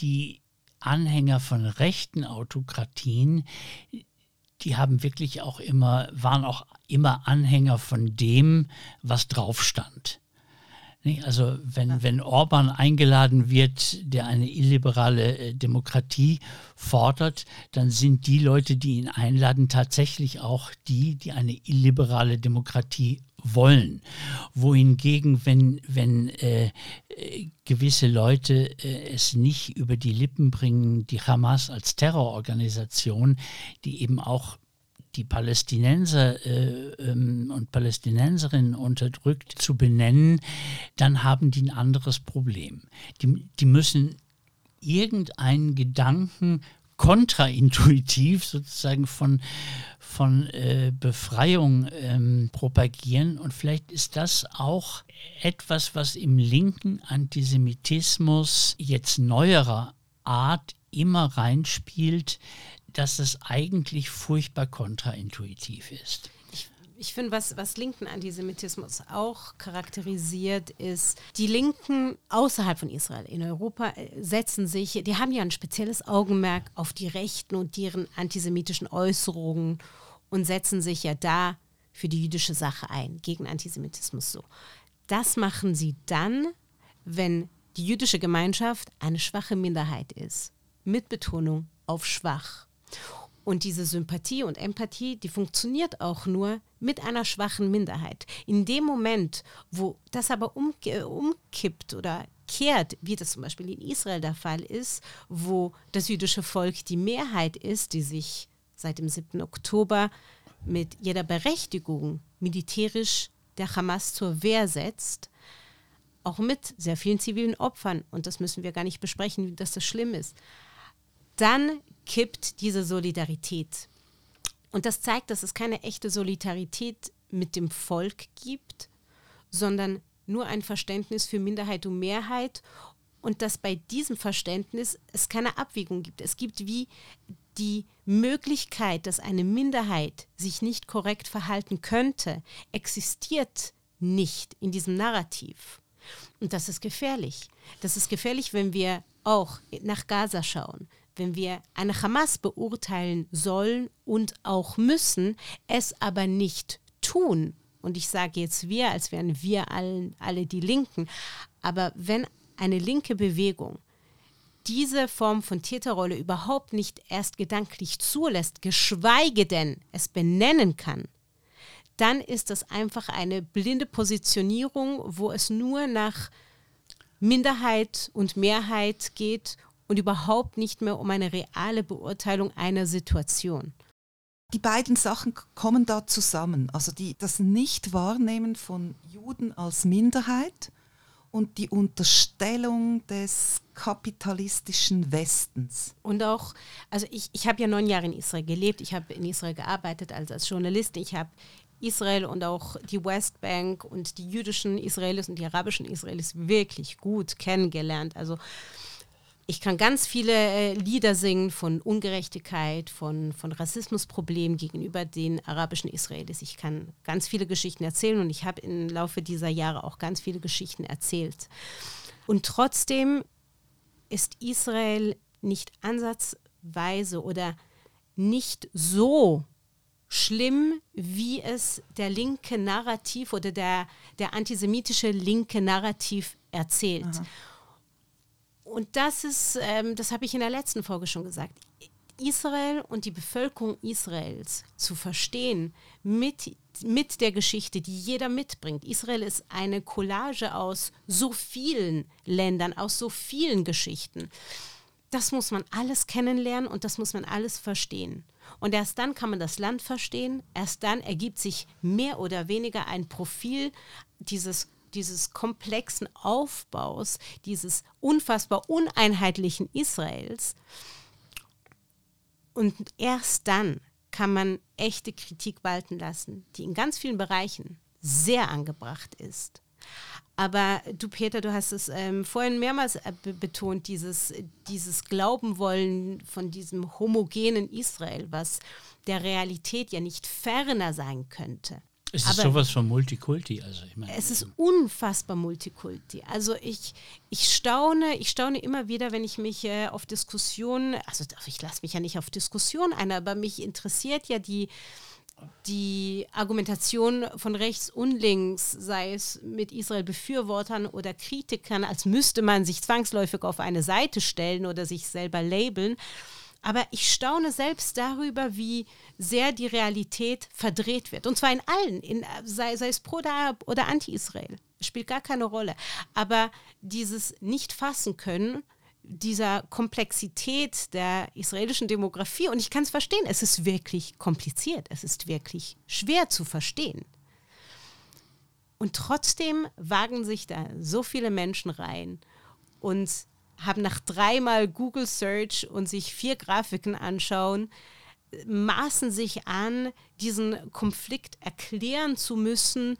S2: die Anhänger von rechten Autokratien, die haben wirklich auch immer, waren auch immer Anhänger von dem, was drauf stand. Also wenn, wenn Orban eingeladen wird, der eine illiberale äh, Demokratie fordert, dann sind die Leute, die ihn einladen, tatsächlich auch die, die eine illiberale Demokratie wollen. Wohingegen, wenn, wenn äh, äh, gewisse Leute äh, es nicht über die Lippen bringen, die Hamas als Terrororganisation, die eben auch die Palästinenser äh, ähm, und Palästinenserinnen unterdrückt, zu benennen, dann haben die ein anderes Problem. Die, die müssen irgendeinen Gedanken kontraintuitiv sozusagen von, von äh, Befreiung ähm, propagieren. Und vielleicht ist das auch etwas, was im linken Antisemitismus jetzt neuerer Art immer reinspielt, dass es eigentlich furchtbar kontraintuitiv ist.
S3: Ich finde, was, was linken Antisemitismus auch charakterisiert, ist, die Linken außerhalb von Israel in Europa äh, setzen sich, die haben ja ein spezielles Augenmerk auf die Rechten und deren antisemitischen Äußerungen und setzen sich ja da für die jüdische Sache ein, gegen Antisemitismus so. das machen sie dann, wenn die jüdische Gemeinschaft eine schwache Minderheit ist. Mit Betonung auf schwach. Und diese Sympathie und Empathie, die funktioniert auch nur mit einer schwachen Minderheit. In dem Moment, wo das aber umkippt oder kehrt, wie das zum Beispiel in Israel der Fall ist, wo das jüdische Volk die Mehrheit ist, die sich seit dem 7. Oktober mit jeder Berechtigung militärisch der Hamas zur Wehr setzt, auch mit sehr vielen zivilen Opfern, und das müssen wir gar nicht besprechen, dass das schlimm ist, dann kippt diese Solidarität. Und das zeigt, dass es keine echte Solidarität mit dem Volk gibt, sondern nur ein Verständnis für Minderheit und Mehrheit und dass bei diesem Verständnis es keine Abwägung gibt. Es gibt wie die Möglichkeit, dass eine Minderheit sich nicht korrekt verhalten könnte, existiert nicht in diesem Narrativ. Und das ist gefährlich. Das ist gefährlich, wenn wir auch nach Gaza schauen, wenn wir eine Hamas beurteilen sollen und auch müssen, es aber nicht tun. Und ich sage jetzt wir, als wären wir allen, alle die Linken. Aber wenn eine linke Bewegung diese Form von Täterrolle überhaupt nicht erst gedanklich zulässt, geschweige denn es benennen kann, dann ist das einfach eine blinde Positionierung, wo es nur nach Minderheit und Mehrheit geht und überhaupt nicht mehr um eine reale Beurteilung einer Situation.
S4: Die beiden Sachen kommen da zusammen. Also die, das Nichtwahrnehmen von Juden als Minderheit und die Unterstellung des kapitalistischen Westens.
S3: Und auch, also ich, ich habe ja neun Jahre in Israel gelebt, ich habe in Israel gearbeitet also als Journalistin, ich habe Israel und auch die Westbank und die jüdischen Israelis und die arabischen Israelis wirklich gut kennengelernt. Also ich kann ganz viele äh, Lieder singen von Ungerechtigkeit, von, von Rassismusproblemen gegenüber den arabischen Israelis. Ich kann ganz viele Geschichten erzählen und ich habe im Laufe dieser Jahre auch ganz viele Geschichten erzählt. Und trotzdem ist Israel nicht ansatzweise oder nicht so schlimm, wie es der linke Narrativ oder der, der antisemitische linke Narrativ erzählt. Aha. Und das ist, ähm, das habe ich in der letzten Folge schon gesagt. Israel und die Bevölkerung Israels zu verstehen mit, mit der Geschichte, die jeder mitbringt. Israel ist eine Collage aus so vielen Ländern, aus so vielen Geschichten. Das muss man alles kennenlernen und das muss man alles verstehen. Und erst dann kann man das Land verstehen, erst dann ergibt sich mehr oder weniger ein Profil dieses dieses komplexen Aufbaus, dieses unfassbar uneinheitlichen Israels. Und erst dann kann man echte Kritik walten lassen, die in ganz vielen Bereichen sehr angebracht ist. Aber du, Peter, du hast es ähm, vorhin mehrmals äh, betont, dieses, dieses Glauben wollen von diesem homogenen Israel, was der Realität ja nicht ferner sein könnte.
S2: Es ist Aber sowas von Multikulti. Also ich meine,
S3: es ist unfassbar Multikulti. Also ich, ich staune, ich staune immer wieder, wenn ich mich äh, auf Diskussionen, also ich lasse mich ja nicht auf Diskussionen ein, aber mich interessiert ja die, die Argumentation von rechts und links, sei es mit Israel-Befürwortern oder Kritikern, als müsste man sich zwangsläufig auf eine Seite stellen oder sich selber labeln. Aber ich staune selbst darüber, wie sehr die Realität verdreht wird. Und zwar in allen, in, sei, sei es pro oder, anti-Israel. Spielt gar keine Rolle. Aber dieses Nicht-Fassen können, dieser Komplexität der israelischen Demografie. Und ich kann es verstehen, es ist wirklich kompliziert, es ist wirklich schwer zu verstehen. Und trotzdem wagen sich da so viele Menschen rein und haben nach dreimal Google Search und sich vier Grafiken anschauen, maßen sich an, diesen Konflikt erklären zu müssen.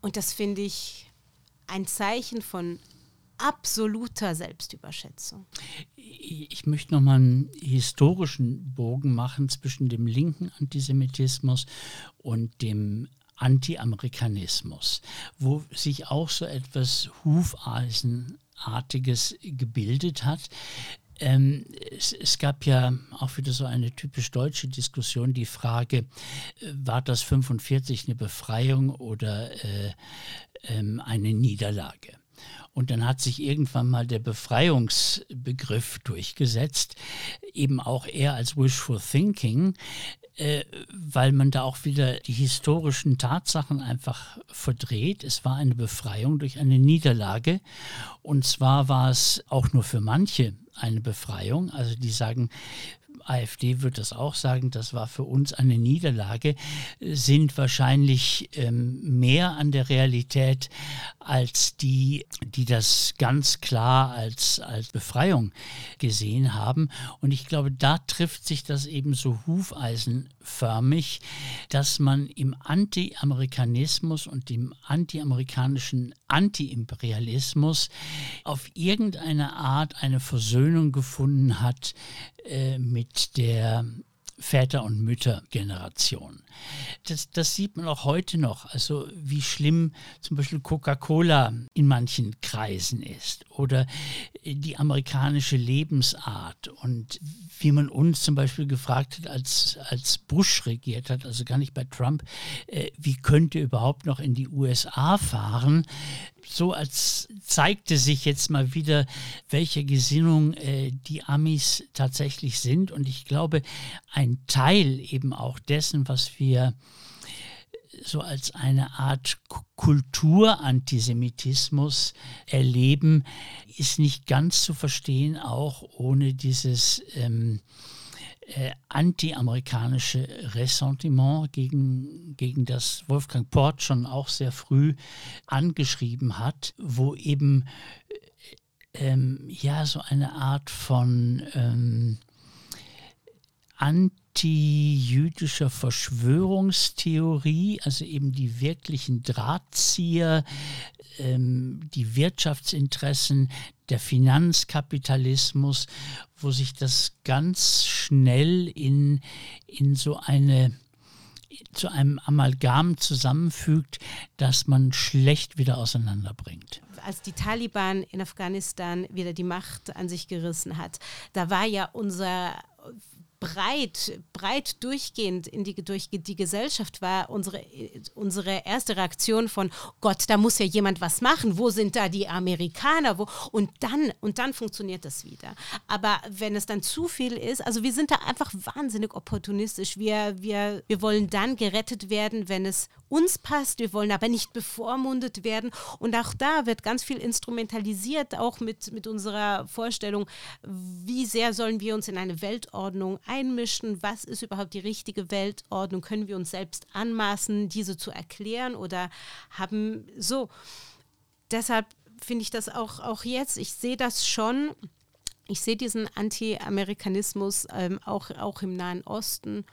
S3: Und das finde ich ein Zeichen von absoluter Selbstüberschätzung.
S2: Ich möchte nochmal einen historischen Bogen machen zwischen dem linken Antisemitismus und dem Anti-Amerikanismus, wo sich auch so etwas Hufeisenartiges gebildet hat. Ähm, es, es, gab ja auch wieder so eine typisch deutsche Diskussion, die Frage, äh, war das 45 eine Befreiung oder äh, ähm, eine Niederlage. Und dann hat sich irgendwann mal der Befreiungsbegriff durchgesetzt, eben auch eher als Wishful Thinking, äh, weil man da auch wieder die historischen Tatsachen einfach verdreht. Es war eine Befreiung durch eine Niederlage. Und zwar war es auch nur für manche eine Befreiung. Also die sagen, AfD wird das auch sagen, das war für uns eine Niederlage, sind wahrscheinlich ähm, mehr an der Realität als die, die das ganz klar als, als Befreiung gesehen haben. Und ich glaube, da trifft sich das eben so hufeisenförmig, dass man im Anti-Amerikanismus und dem anti-amerikanischen Anti-Imperialismus auf irgendeine Art eine Versöhnung gefunden hat äh, mit der Väter- und Müttergeneration. Das, das sieht man auch heute noch, also wie schlimm zum Beispiel Coca-Cola in manchen Kreisen ist oder die amerikanische Lebensart und wie man uns zum Beispiel gefragt hat, als, als Bush regiert hat, also gar nicht bei Trump, äh, wie könnte überhaupt noch in die USA fahren? so als zeigte sich jetzt mal wieder, welche Gesinnung äh, die Amis tatsächlich sind. Und ich glaube, ein Teil eben auch dessen, was wir so als eine Art Kulturantisemitismus erleben, ist nicht ganz zu verstehen, auch ohne dieses ähm, äh, anti-amerikanische Ressentiment, gegen, gegen das Wolfgang Port schon auch sehr früh angeschrieben hat, wo eben äh, ähm, ja so eine Art von ähm, anti-jüdischer Verschwörungstheorie, also eben die wirklichen Drahtzieher, ähm, die Wirtschaftsinteressen, der Finanzkapitalismus, wo sich das ganz schnell in, in so eine zu einem Amalgam zusammenfügt, das man schlecht wieder auseinanderbringt.
S3: Als die Taliban in Afghanistan wieder die Macht an sich gerissen hat, da war ja unser breit, breit durchgehend in die, durch die Gesellschaft war unsere, unsere erste Reaktion von Gott, da muss ja jemand was machen. Wo sind da die Amerikaner? Wo? Und dann, und dann funktioniert das wieder. Aber wenn es dann zu viel ist, also wir sind da einfach wahnsinnig opportunistisch. Wir, wir, wir wollen dann gerettet werden, wenn es uns passt. Wir wollen aber nicht bevormundet werden. Und auch da wird ganz viel instrumentalisiert, auch mit, mit unserer Vorstellung, wie sehr sollen wir uns in eine Weltordnung einmischen? Was ist überhaupt die richtige Weltordnung? Können wir uns selbst anmaßen, diese zu erklären oder haben so? Deshalb finde ich das auch, auch jetzt, ich sehe das schon, ich sehe diesen Anti-Amerikanismus ähm, auch, auch im Nahen Osten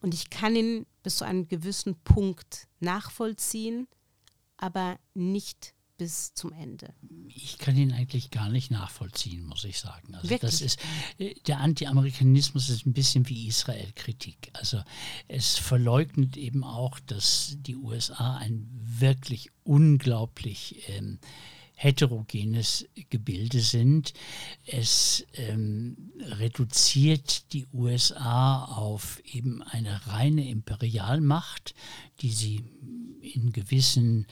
S3: und ich kann ihn bis zu einem gewissen Punkt nachvollziehen, aber nicht bis zum Ende.
S2: Ich kann ihn eigentlich gar nicht nachvollziehen, muss ich sagen. Also Wirklich? das ist äh, der Anti-Amerikanismus ist ein bisschen wie Israel-Kritik. Also es verleugnet eben auch, dass die USA ein wirklich unglaublich ähm, heterogenes Gebilde sind. Es ähm, reduziert die USA auf eben eine reine Imperialmacht, die sie in gewissen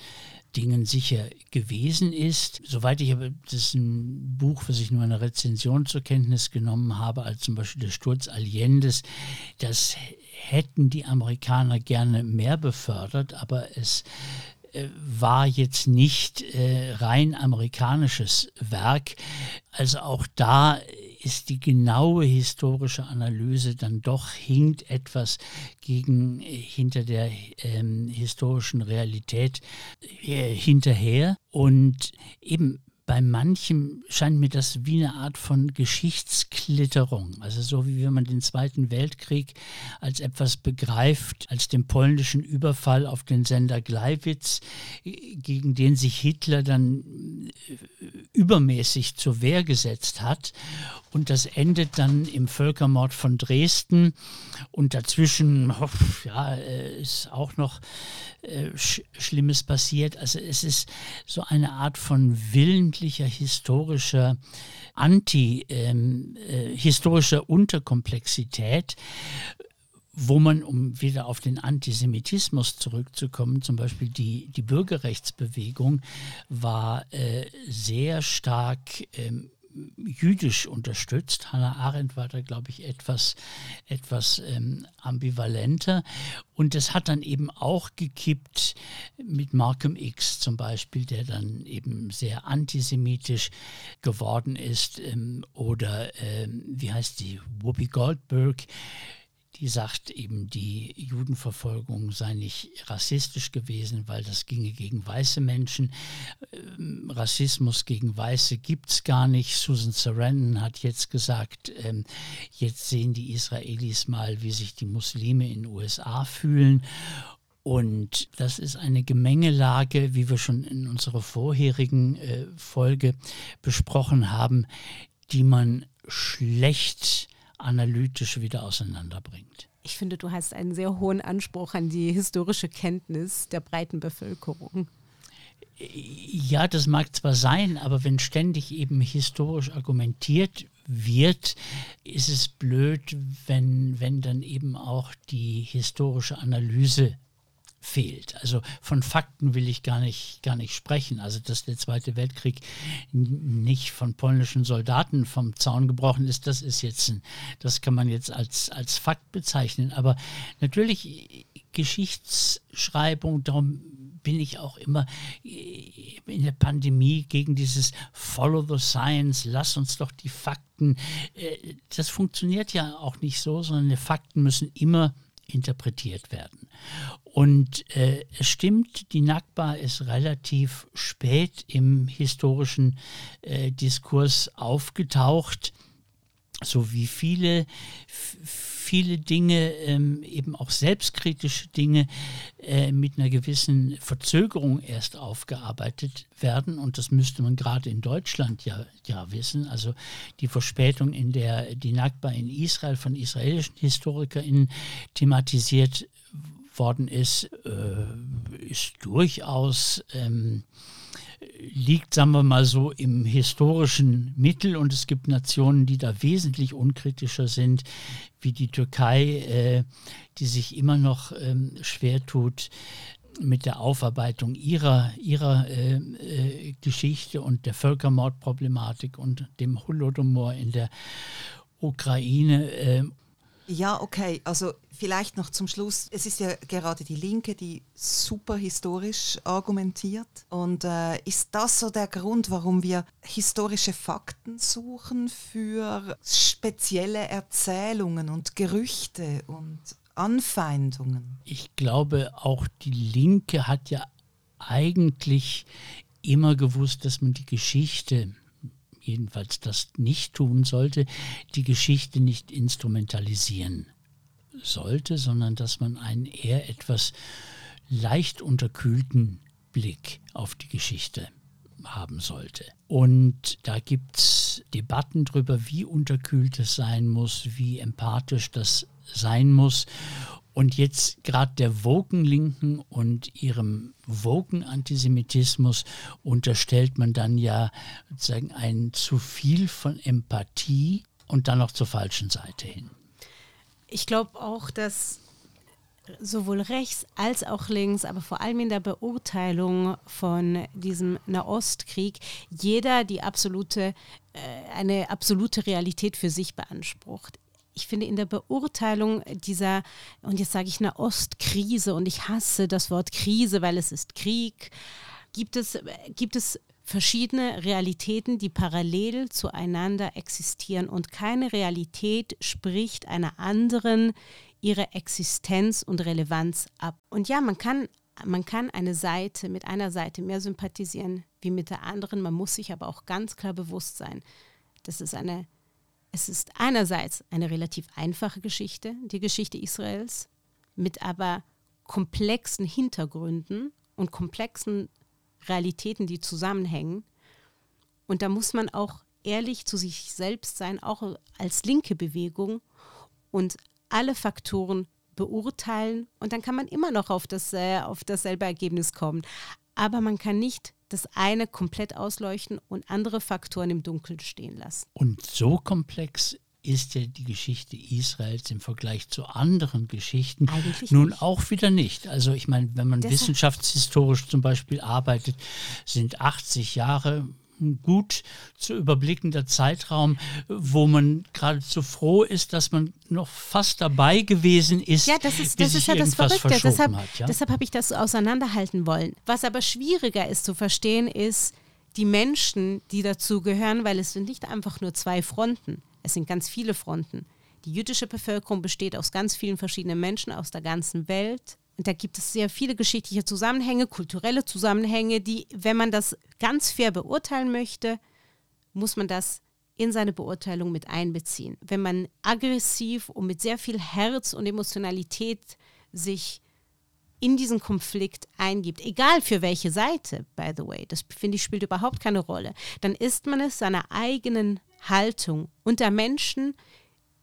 S2: Dingen sicher gewesen ist. Soweit ich aber, das ist ein Buch, was ich nur eine Rezension zur Kenntnis genommen habe, als zum Beispiel der Sturz Allendes, das hätten die Amerikaner gerne mehr befördert, aber es war jetzt nicht äh, rein amerikanisches Werk. Also auch da ist die genaue historische Analyse dann doch hinkt etwas gegen äh, hinter der ähm, historischen Realität äh, hinterher. Und eben bei manchem scheint mir das wie eine Art von Geschichtsklitterung, also so wie wenn man den Zweiten Weltkrieg als etwas begreift, als den polnischen Überfall auf den Sender Gleiwitz, gegen den sich Hitler dann äh, übermäßig zur Wehr gesetzt hat. Und das endet dann im Völkermord von Dresden. Und dazwischen ja, äh, ist auch noch äh, Schlimmes passiert. Also es ist so eine Art von willentlicher historischer Anti, ähm, äh, historischer Unterkomplexität, wo man, um wieder auf den Antisemitismus zurückzukommen, zum Beispiel die, die Bürgerrechtsbewegung war äh, sehr stark ähm, jüdisch unterstützt. Hannah Arendt war da, glaube ich, etwas, etwas ähm, ambivalenter. Und das hat dann eben auch gekippt mit Malcolm X zum Beispiel, der dann eben sehr antisemitisch geworden ist. Ähm, oder, ähm, wie heißt die, Whoopi Goldberg, die sagt eben, die Judenverfolgung sei nicht rassistisch gewesen, weil das ginge gegen weiße Menschen. Ähm, Rassismus gegen Weiße gibt es gar nicht. Susan Sarandon hat jetzt gesagt, ähm, jetzt sehen die Israelis mal, wie sich die Muslime in den USA fühlen. Und das ist eine Gemengelage, wie wir schon in unserer vorherigen äh, Folge besprochen haben, die man schlecht analytisch wieder auseinanderbringt.
S3: Ich finde, du hast einen sehr hohen Anspruch an die historische Kenntnis der breiten Bevölkerung.
S2: Ja, das mag zwar sein, aber wenn ständig eben historisch argumentiert wird, ist es blöd, wenn, wenn dann eben auch die historische Analyse fehlt. Also von Fakten will ich gar nicht, gar nicht sprechen. Also dass der Zweite Weltkrieg nicht von polnischen Soldaten vom Zaun gebrochen ist, das ist jetzt ein, das kann man jetzt als, als Fakt bezeichnen. Aber natürlich Geschichtsschreibung, darum bin ich auch immer in der Pandemie gegen dieses Follow the Science, lass uns doch die Fakten. Äh, das funktioniert ja auch nicht so, sondern die Fakten müssen immer interpretiert werden. Und äh, es stimmt, die Nakba ist relativ spät im historischen äh, Diskurs aufgetaucht, so wie viele, viele Dinge, ähm, eben auch selbstkritische Dinge, äh, mit einer gewissen Verzögerung erst aufgearbeitet werden. Und das müsste man gerade in Deutschland ja, ja wissen. Also die Verspätung, in der die Nakba in Israel von israelischen HistorikerInnen thematisiert worden ist, äh, ist durchaus ähm, liegt, sagen wir mal so, im historischen Mittel und es gibt Nationen, die da wesentlich unkritischer sind, wie die Türkei, äh, die sich immer noch ähm, schwer tut mit der Aufarbeitung ihrer, ihrer äh, äh, Geschichte und der Völkermordproblematik und dem Holodomor in der Ukraine.
S4: Ja, okay. Also vielleicht noch zum Schluss. Es ist ja gerade die Linke, die super historisch argumentiert. Und äh, ist das so der Grund, warum wir historische Fakten suchen für spezielle Erzählungen und Gerüchte und Anfeindungen?
S2: Ich glaube, auch die Linke hat ja eigentlich immer gewusst, dass man die Geschichte jedenfalls das nicht tun sollte, die Geschichte nicht instrumentalisieren sollte, sondern dass man einen eher etwas leicht unterkühlten Blick auf die Geschichte haben sollte. Und da gibt es Debatten darüber, wie unterkühlt es sein muss, wie empathisch das sein muss. Und jetzt gerade der Woken-Linken und ihrem Woken-Antisemitismus unterstellt man dann ja sozusagen ein zu viel von Empathie und dann noch zur falschen Seite hin.
S3: Ich glaube auch, dass sowohl rechts als auch links, aber vor allem in der Beurteilung von diesem Nahostkrieg jeder die absolute, äh, eine absolute Realität für sich beansprucht ich finde in der Beurteilung dieser, und jetzt sage ich eine Ostkrise und ich hasse das Wort Krise, weil es ist Krieg, gibt es, gibt es verschiedene Realitäten, die parallel zueinander existieren und keine Realität spricht einer anderen ihre Existenz und Relevanz ab. Und ja, man kann, man kann eine Seite mit einer Seite mehr sympathisieren wie mit der anderen, man muss sich aber auch ganz klar bewusst sein, dass es eine es ist einerseits eine relativ einfache Geschichte, die Geschichte Israels, mit aber komplexen Hintergründen und komplexen Realitäten, die zusammenhängen. Und da muss man auch ehrlich zu sich selbst sein, auch als linke Bewegung und alle Faktoren beurteilen. Und dann kann man immer noch auf, das, äh, auf dasselbe Ergebnis kommen. Aber man kann nicht das eine komplett ausleuchten und andere Faktoren im Dunkeln stehen lassen.
S2: Und so komplex ist ja die Geschichte Israels im Vergleich zu anderen Geschichten
S3: Eigentlich
S2: nun
S3: nicht.
S2: auch wieder nicht. Also ich meine, wenn man
S3: Deshalb-
S2: wissenschaftshistorisch zum Beispiel arbeitet, sind 80 Jahre gut zu überblickender Zeitraum, wo man geradezu froh ist, dass man noch fast dabei gewesen ist,
S3: Ja, das ist, das ist ja das Verrückte. Deshalb,
S2: hat. Ja?
S3: deshalb habe ich das auseinanderhalten wollen. Was aber schwieriger ist zu verstehen, ist die Menschen, die dazu gehören, weil es sind nicht einfach nur zwei Fronten. Es sind ganz viele Fronten. Die jüdische Bevölkerung besteht aus ganz vielen verschiedenen Menschen aus der ganzen Welt. Und da gibt es sehr viele geschichtliche Zusammenhänge, kulturelle Zusammenhänge, die, wenn man das ganz fair beurteilen möchte, muss man das in seine Beurteilung mit einbeziehen. Wenn man aggressiv und mit sehr viel Herz und Emotionalität sich in diesen Konflikt eingibt, egal für welche Seite, by the way, das finde ich spielt überhaupt keine Rolle, dann ist man es seiner eigenen Haltung unter Menschen,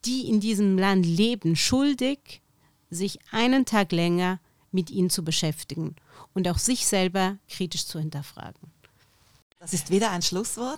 S3: die in diesem Land leben, schuldig, sich einen Tag länger mit ihnen zu beschäftigen und auch sich selber kritisch zu hinterfragen.
S4: Das ist wieder ein Schlusswort.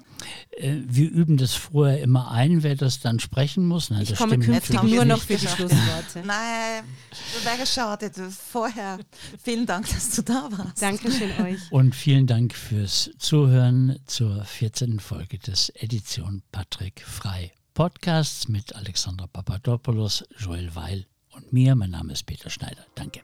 S2: Äh, wir üben das vorher immer ein, wer das dann sprechen muss. Nein,
S3: Ich
S2: das
S3: komme künftig nur noch
S2: nicht.
S3: für die Schlussworte.
S4: Nein, das wäre schade. Vorher, vielen Dank, dass du da warst.
S3: Dankeschön euch.
S2: Und vielen Dank fürs Zuhören zur 14. Folge des Edition Patrick Frei Podcasts mit Alexandra Papadopoulos, Joel Weil und mir. Mein Name ist Peter Schneider. Danke.